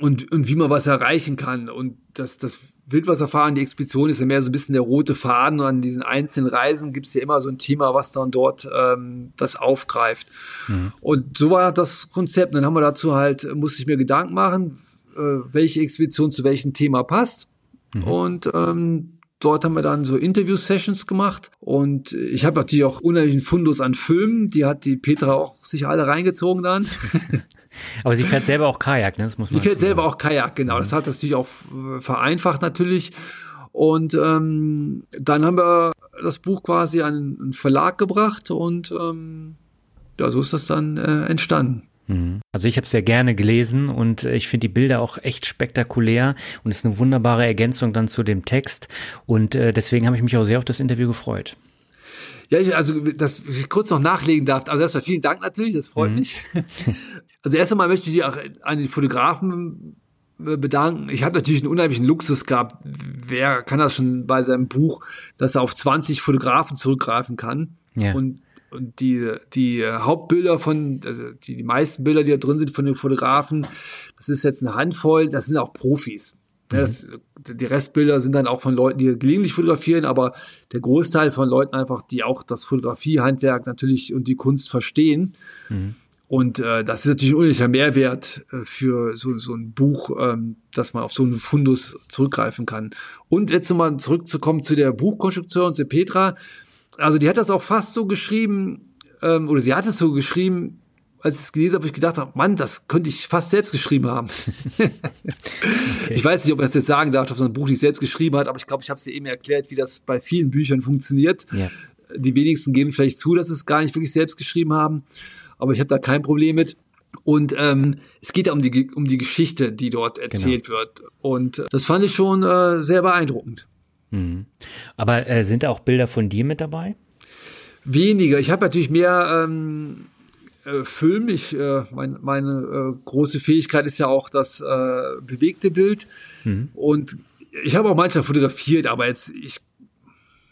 und, und wie man was erreichen kann. Und das, das Wildwasserfahren, die Expedition ist ja mehr so ein bisschen der rote Faden und an diesen einzelnen Reisen gibt es ja immer so ein Thema, was dann dort ähm, das aufgreift. Mhm. Und so war das Konzept. Und dann haben wir dazu halt, musste ich mir Gedanken machen, äh, welche Expedition zu welchem Thema passt. Mhm. Und ähm, Dort haben wir dann so Interview-Sessions gemacht und ich habe natürlich auch unheimlichen Fundus an Filmen, die hat die Petra auch sich alle reingezogen dann. (laughs) Aber sie fährt selber auch Kajak, ne? Das muss man sie fährt selber auch Kajak, genau. Das hat das natürlich auch vereinfacht natürlich. Und ähm, dann haben wir das Buch quasi an einen Verlag gebracht und ähm, ja, so ist das dann äh, entstanden. Mhm. Also ich habe es sehr gerne gelesen und äh, ich finde die Bilder auch echt spektakulär und ist eine wunderbare Ergänzung dann zu dem Text und äh, deswegen habe ich mich auch sehr auf das Interview gefreut. Ja, ich, also, dass ich kurz noch nachlegen darf. Also erstmal vielen Dank natürlich, das freut mhm. mich. (laughs) Also erst einmal möchte ich auch an den Fotografen äh, bedanken. Ich habe natürlich einen unheimlichen Luxus gehabt. Wer kann das schon bei seinem Buch, dass er auf 20 Fotografen zurückgreifen kann? Ja. Und und die, die Hauptbilder von, also die, die meisten Bilder, die da drin sind von den Fotografen, das ist jetzt eine Handvoll, das sind auch Profis. Ja, das, die Restbilder sind dann auch von Leuten, die gelegentlich fotografieren, aber der Großteil von Leuten einfach, die auch das Fotografiehandwerk natürlich und die Kunst verstehen. Mhm. Und äh, das ist natürlich ein unheimlicher Mehrwert äh, für so, so ein Buch, ähm, dass man auf so einen Fundus zurückgreifen kann. Und jetzt nochmal zurückzukommen zu der Buchkonstruktion, zu Petra. Also die hat das auch fast so geschrieben, ähm, oder sie hat es so geschrieben, als ich es gelesen habe, ich gedacht habe, Mann, das könnte ich fast selbst geschrieben haben. okay. (laughs) Ich weiß nicht, ob ich das jetzt sagen darf, ob so ein Buch nicht selbst geschrieben hat, aber ich glaube, ich habe es dir eben erklärt, wie das bei vielen Büchern funktioniert. Ja. Die wenigsten geben vielleicht zu, dass sie es gar nicht wirklich selbst geschrieben haben, aber ich habe da kein Problem mit. Und ähm, es geht ja um die, um die Geschichte, die dort erzählt genau. wird. Und das fand ich schon äh, sehr beeindruckend. Mhm. Aber äh, sind da auch Bilder von dir mit dabei? Weniger. Ich habe natürlich mehr ähm, äh, Film. Ich, äh, mein, meine äh, große Fähigkeit ist ja auch das äh, bewegte Bild. Mhm. Und ich habe auch manchmal fotografiert, aber jetzt, ich,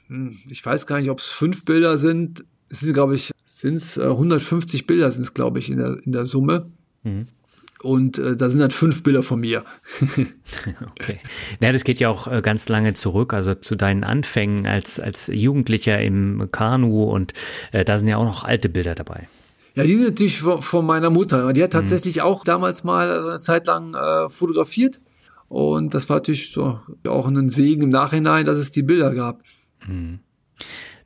hm, ich weiß gar nicht, ob es fünf Bilder sind. Es sind, glaube ich, sind es äh, 150 Bilder sind es, glaube ich, in der, in der Summe. Mhm. Und äh, da sind dann fünf Bilder von mir. (laughs) okay. Ja, das geht ja auch äh, ganz lange zurück, also zu deinen Anfängen als, als Jugendlicher im Kanu und äh, da sind ja auch noch alte Bilder dabei. Ja, die sind natürlich von, meiner Mutter. Die hat mhm. tatsächlich mhm. auch damals mal so eine Zeit lang äh, fotografiert. Und das war natürlich so auch ein Segen im Nachhinein, dass es die Bilder gab. Mhm.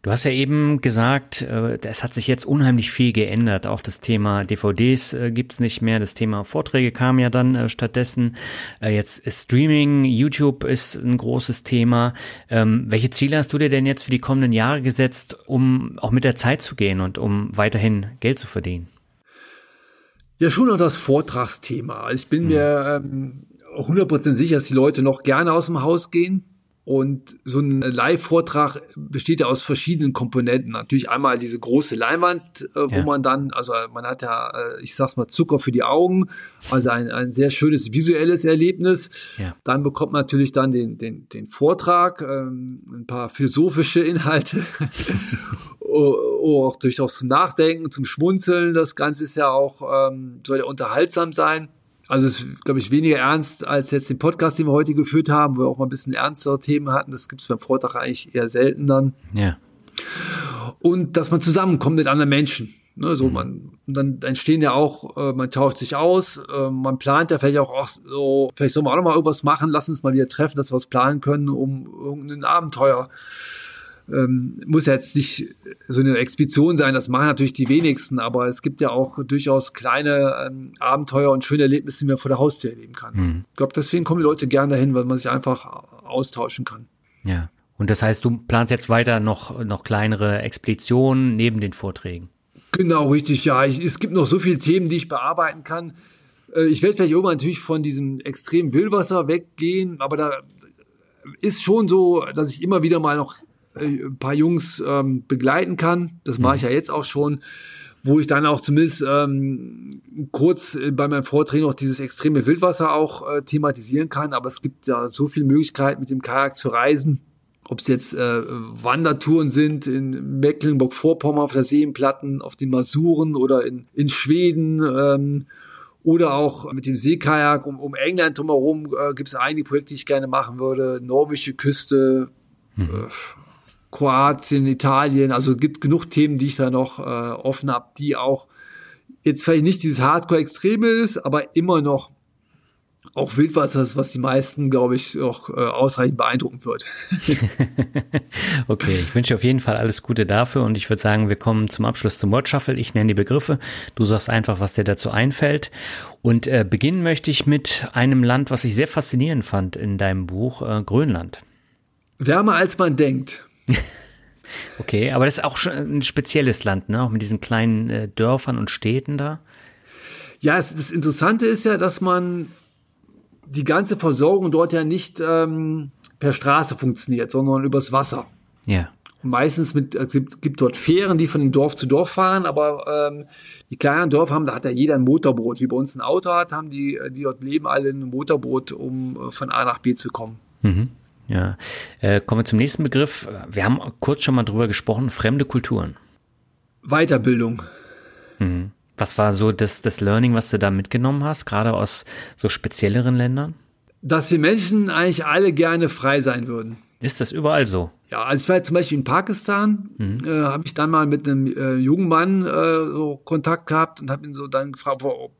Du hast ja eben gesagt, äh, es hat sich jetzt unheimlich viel geändert. Auch das Thema DVDs äh, gibt's nicht mehr. Das Thema Vorträge kam ja dann äh, stattdessen. Jetzt ist Streaming, YouTube ist ein großes Thema. Ähm, welche Ziele hast du dir denn jetzt für die kommenden Jahre gesetzt, um auch mit der Zeit zu gehen und um weiterhin Geld zu verdienen? Ja, schon noch das Vortragsthema. Ich bin hm. mir ähm, 100% sicher, dass die Leute noch gerne aus dem Haus gehen. Und so ein Live-Vortrag besteht ja aus verschiedenen Komponenten. Natürlich einmal diese große Leinwand, äh, wo ja. man dann, also man hat ja, äh, ich sag's mal, Zucker für die Augen, also ein, ein sehr schönes visuelles Erlebnis. Ja. Dann bekommt man natürlich dann den, den, den Vortrag, ähm, ein paar philosophische Inhalte, (laughs) oh, oh, auch durchaus zum Nachdenken, zum Schmunzeln. Das Ganze ist ja auch, ähm, soll ja unterhaltsam sein. Also es ist, glaube ich, weniger ernst als jetzt den Podcast, den wir heute geführt haben, wo wir auch mal ein bisschen ernstere Themen hatten. Das gibt es beim Vortrag eigentlich eher selten dann. Ja. Und dass man zusammenkommt mit anderen Menschen. Ne, so mhm. man, dann entstehen ja auch, äh, man tauscht sich aus, äh, man plant ja vielleicht auch, auch so, vielleicht soll man auch noch mal irgendwas machen, lass uns mal wieder treffen, dass wir was planen können, um irgendein Abenteuer ähm, muss ja jetzt nicht so eine Expedition sein, das machen natürlich die wenigsten, aber es gibt ja auch durchaus kleine ähm, Abenteuer und schöne Erlebnisse, die man vor der Haustür erleben kann. Mhm. Ich glaube, deswegen kommen die Leute gerne dahin, weil man sich einfach austauschen kann. Ja. Und das heißt, du planst jetzt weiter noch, noch kleinere Expeditionen neben den Vorträgen? Genau, richtig, ja. Ich, es gibt noch so viele Themen, die ich bearbeiten kann. Äh, ich werde vielleicht irgendwann natürlich von diesem extremen Wildwasser weggehen, aber da ist schon so, dass ich immer wieder mal noch ein paar Jungs ähm, begleiten kann. Das mache ich mhm. ja jetzt auch schon, wo ich dann auch zumindest ähm, kurz bei meinem Vortrag noch dieses extreme Wildwasser auch äh, thematisieren kann. Aber es gibt ja so viele Möglichkeiten, mit dem Kajak zu reisen. Ob es jetzt äh, Wandertouren sind in Mecklenburg-Vorpommern auf der Seenplatten, auf den Masuren oder in, in Schweden. Ähm, oder auch mit dem Seekajak um, um England drumherum äh, gibt es einige Projekte, die ich gerne machen würde. Norwegische Küste, mhm. äh, Kroatien, Italien. Also gibt genug Themen, die ich da noch äh, offen habe, die auch jetzt vielleicht nicht dieses Hardcore-Extreme ist, aber immer noch auch Wildwasser ist, was die meisten, glaube ich, auch äh, ausreichend beeindruckend wird. (laughs) okay, ich wünsche auf jeden Fall alles Gute dafür und ich würde sagen, wir kommen zum Abschluss zum Word Shuffle. Ich nenne die Begriffe, du sagst einfach, was dir dazu einfällt. Und äh, beginnen möchte ich mit einem Land, was ich sehr faszinierend fand in deinem Buch, äh, Grönland. Wärmer als man denkt. (laughs) okay, aber das ist auch schon ein spezielles Land, ne? Auch mit diesen kleinen äh, Dörfern und Städten da. Ja, es, das Interessante ist ja, dass man die ganze Versorgung dort ja nicht ähm, per Straße funktioniert, sondern übers Wasser. Ja. Und meistens mit, es gibt, gibt dort Fähren, die von Dorf zu Dorf fahren, aber ähm, die kleinen Dörfer haben, da hat ja jeder ein Motorboot. Wie bei uns ein Auto hat, haben die, die dort leben, alle ein Motorboot, um äh, von A nach B zu kommen. Mhm. Ja. Äh, kommen wir zum nächsten Begriff. Wir haben kurz schon mal drüber gesprochen, fremde Kulturen. Weiterbildung. Mhm. Was war so das, das Learning, was du da mitgenommen hast, gerade aus so spezielleren Ländern? Dass wir Menschen eigentlich alle gerne frei sein würden. Ist das überall so? Ja, also ich war zum Beispiel in Pakistan, mhm. äh, habe ich dann mal mit einem äh, jungen Mann äh, so Kontakt gehabt und habe ihn so dann gefragt, ob,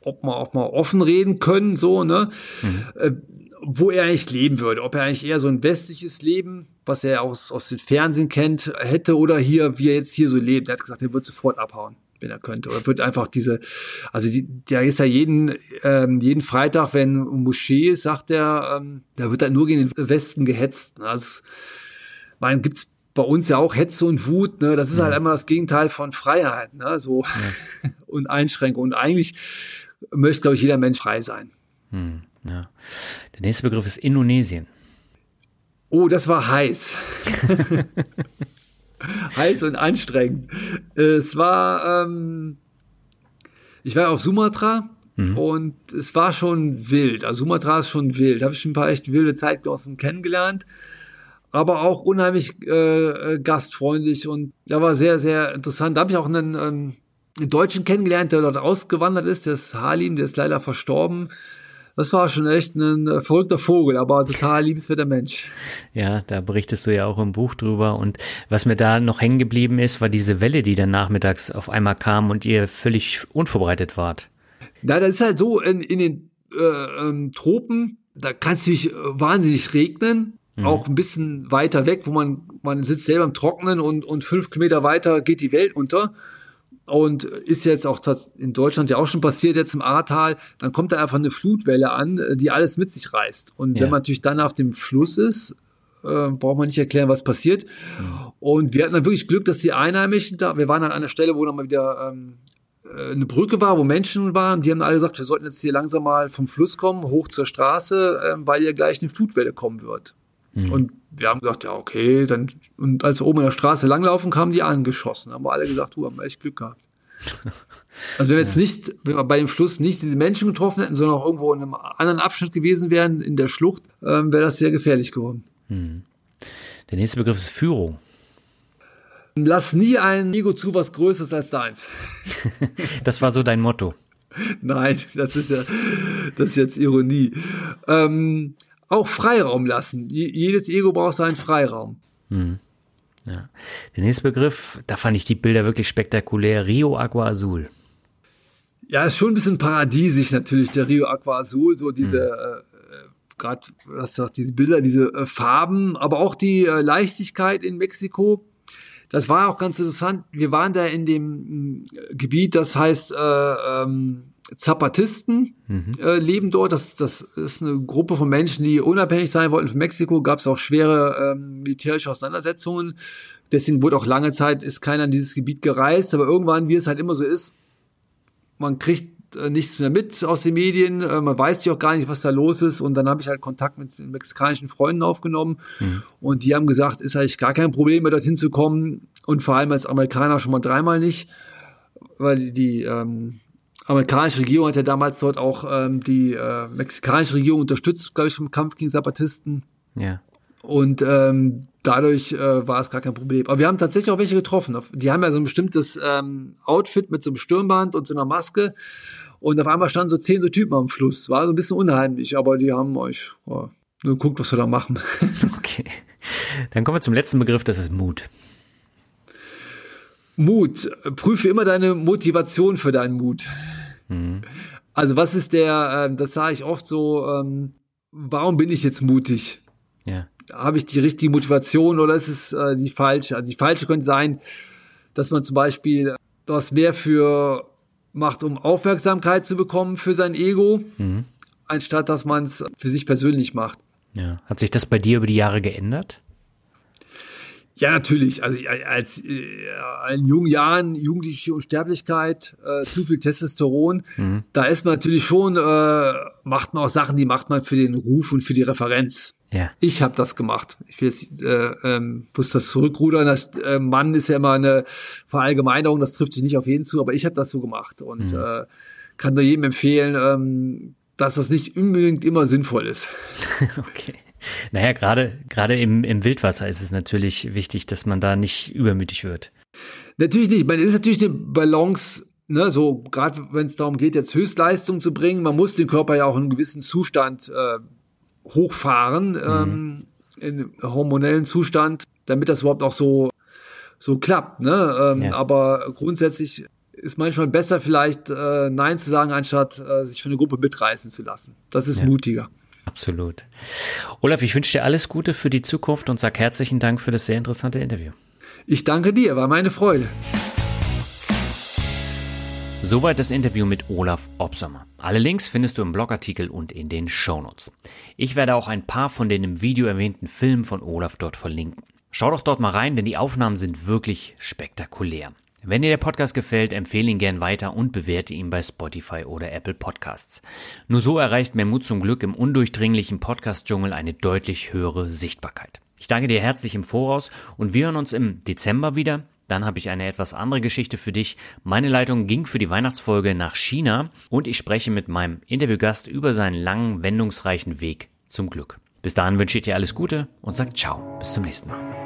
ob wir auch mal offen reden können, so, ne? Mhm. Wo er eigentlich leben würde, ob er eigentlich eher so ein westliches Leben, was er aus, aus dem Fernsehen kennt, hätte oder hier, wie er jetzt hier so lebt. Er hat gesagt, er würde sofort abhauen wenn er könnte. Oder wird einfach diese, also die, der ist ja jeden, ähm, jeden Freitag, wenn Moschee ist, sagt er, ähm, da wird er nur gegen den Westen gehetzt. Also, man gibt's bei uns ja auch Hetze und Wut, ne? Das ist halt ja. halt immer das Gegenteil von Freiheit, ne? So ja. (laughs) und Einschränkung. Und eigentlich möchte, glaube ich, jeder Mensch frei sein. Hm, ja. Der nächste Begriff ist Indonesien. Oh, das war heiß. (laughs) heiß und anstrengend. Es war, ähm, ich war auf Sumatra mhm. und es war schon wild. Also Sumatra ist schon wild. Habe ich schon ein paar echt wilde Zeitgenossen kennengelernt. Aber auch unheimlich äh, äh gastfreundlich und ja, war sehr, sehr interessant. Da habe ich auch einen, ähm, einen Deutschen kennengelernt, der dort ausgewandert ist. Der ist Halim, der ist leider verstorben das war schon echt ein äh, verrückter Vogel, aber total liebenswerter Mensch. Ja, da berichtest du ja auch im Buch drüber. Und was mir da noch hängen geblieben ist, war diese Welle, die dann nachmittags auf einmal kam und ihr völlig unvorbereitet wart. Na, das ist halt so, in, in den äh, ähm, Tropen, da kann es natürlich äh, wahnsinnig regnen. Mhm. Auch ein bisschen weiter weg, wo man, man sitzt selber im Trocknen und, und fünf Kilometer weiter geht die Welt unter und ist jetzt auch in Deutschland ja auch schon passiert, jetzt im Ahrtal, dann kommt da einfach eine Flutwelle an, äh, die alles mit sich reißt. Und ja. wenn man natürlich dann auf dem Fluss ist, äh, braucht man nicht erklären, was passiert. Mhm. Und wir hatten dann wirklich Glück, dass die Einheimischen da, wir waren an einer Stelle, wo dann mal wieder ähm, äh, eine Brücke war, wo Menschen waren, die haben alle gesagt, wir sollten jetzt hier langsam mal vom Fluss kommen, hoch zur Straße, äh, weil hier gleich eine Flutwelle kommen wird. Mhm. Und wir haben gesagt, ja, okay, dann, und als wir oben an der Straße langlaufen, kamen die angeschossen. Haben wir alle gesagt, du, haben wir echt Glück gehabt. (laughs) Also wenn wir jetzt nicht, wenn wir bei dem Schluss nicht diese Menschen getroffen hätten, sondern auch irgendwo in einem anderen Abschnitt gewesen wären, in der Schlucht, ähm, wäre das sehr gefährlich geworden. Mhm. Der nächste Begriff ist Führung. Lass nie ein Ego zu, was Größeres als deins. (laughs) das war so dein Motto. Nein, das ist ja, das ist jetzt Ironie. Ähm, auch Freiraum lassen. Jedes Ego braucht seinen Freiraum. Hm. Ja. Der nächste Begriff, da fand ich die Bilder wirklich spektakulär. Rio Agua Azul. Ja, ist schon ein bisschen paradiesisch natürlich, der Rio Agua Azul, so diese, hm. äh, äh gerade, was sagt, diese Bilder, diese äh, Farben, aber auch die äh, Leichtigkeit in Mexiko. Das war auch ganz interessant. Wir waren da in dem äh, Gebiet, das heißt äh, ähm, Zapatisten mhm. äh, leben dort. Das, das ist eine Gruppe von Menschen, die unabhängig sein wollten von Mexiko. Gab es auch schwere ähm, militärische Auseinandersetzungen. Deswegen wurde auch lange Zeit ist keiner in dieses Gebiet gereist. Aber irgendwann, wie es halt immer so ist, man kriegt äh, nichts mehr mit aus den Medien. Äh, man weiß ja auch gar nicht, was da los ist. Und dann habe ich halt Kontakt mit den mexikanischen Freunden aufgenommen. Mhm. Und die haben gesagt, ist eigentlich gar kein Problem mehr dorthin zu kommen. Und vor allem als Amerikaner schon mal dreimal nicht. Weil die, die ähm, amerikanische Regierung hat ja damals dort auch ähm, die äh, mexikanische Regierung unterstützt, glaube ich, im Kampf gegen Zapatisten. Ja. Und ähm, dadurch äh, war es gar kein Problem. Aber wir haben tatsächlich auch welche getroffen. Die haben ja so ein bestimmtes ähm, Outfit mit so einem Stirnband und so einer Maske. Und auf einmal standen so zehn so Typen am Fluss. War so ein bisschen unheimlich, aber die haben euch oh, nur geguckt, was wir da machen. (laughs) okay. Dann kommen wir zum letzten Begriff, das ist Mut. Mut. Prüfe immer deine Motivation für deinen Mut. Mhm. Also was ist der, äh, das sage ich oft so, ähm, warum bin ich jetzt mutig? Ja. Habe ich die richtige Motivation oder ist es äh, die falsche? Also die falsche könnte sein, dass man zum Beispiel was mehr für macht, um Aufmerksamkeit zu bekommen für sein Ego, mhm. anstatt dass man es für sich persönlich macht. Ja. Hat sich das bei dir über die Jahre geändert? Ja, natürlich. Also als äh, in jungen Jahren jugendliche Unsterblichkeit, äh, zu viel Testosteron, mhm. da ist man natürlich schon, äh, macht man auch Sachen, die macht man für den Ruf und für die Referenz. Ja. Ich habe das gemacht. Ich will jetzt, äh, ähm, muss das zurückrudern. Das äh, Mann ist ja immer eine Verallgemeinerung, das trifft sich nicht auf jeden zu, aber ich habe das so gemacht und mhm. äh, kann nur jedem empfehlen, ähm, dass das nicht unbedingt immer sinnvoll ist. (laughs) okay. Naja, gerade, gerade im, im Wildwasser ist es natürlich wichtig, dass man da nicht übermütig wird. Natürlich nicht. Man ist natürlich eine Balance, ne, so gerade wenn es darum geht, jetzt Höchstleistung zu bringen. Man muss den Körper ja auch in einem gewissen Zustand äh, hochfahren, mhm. ähm, in hormonellen Zustand, damit das überhaupt auch so so klappt. Ne? Ähm, ja. Aber grundsätzlich ist manchmal besser, vielleicht äh, Nein zu sagen, anstatt äh, sich für eine Gruppe mitreißen zu lassen. Das ist ja. mutiger. Absolut. Olaf, ich wünsche dir alles Gute für die Zukunft und sag herzlichen Dank für das sehr interessante Interview. Ich danke dir, war meine Freude. Soweit das Interview mit Olaf Obsommer. Alle Links findest du im Blogartikel und in den Shownotes. Ich werde auch ein paar von den im Video erwähnten Filmen von Olaf dort verlinken. Schau doch dort mal rein, denn die Aufnahmen sind wirklich spektakulär. Wenn dir der Podcast gefällt, empfehle ihn gern weiter und bewerte ihn bei Spotify oder Apple Podcasts. Nur so erreicht mehr Mut zum Glück im undurchdringlichen Podcast-Dschungel eine deutlich höhere Sichtbarkeit. Ich danke dir herzlich im Voraus und wir hören uns im Dezember wieder. Dann habe ich eine etwas andere Geschichte für dich. Meine Leitung ging für die Weihnachtsfolge nach China und ich spreche mit meinem Interviewgast über seinen langen, wendungsreichen Weg zum Glück. Bis dahin wünsche ich dir alles Gute und sage ciao. Bis zum nächsten Mal.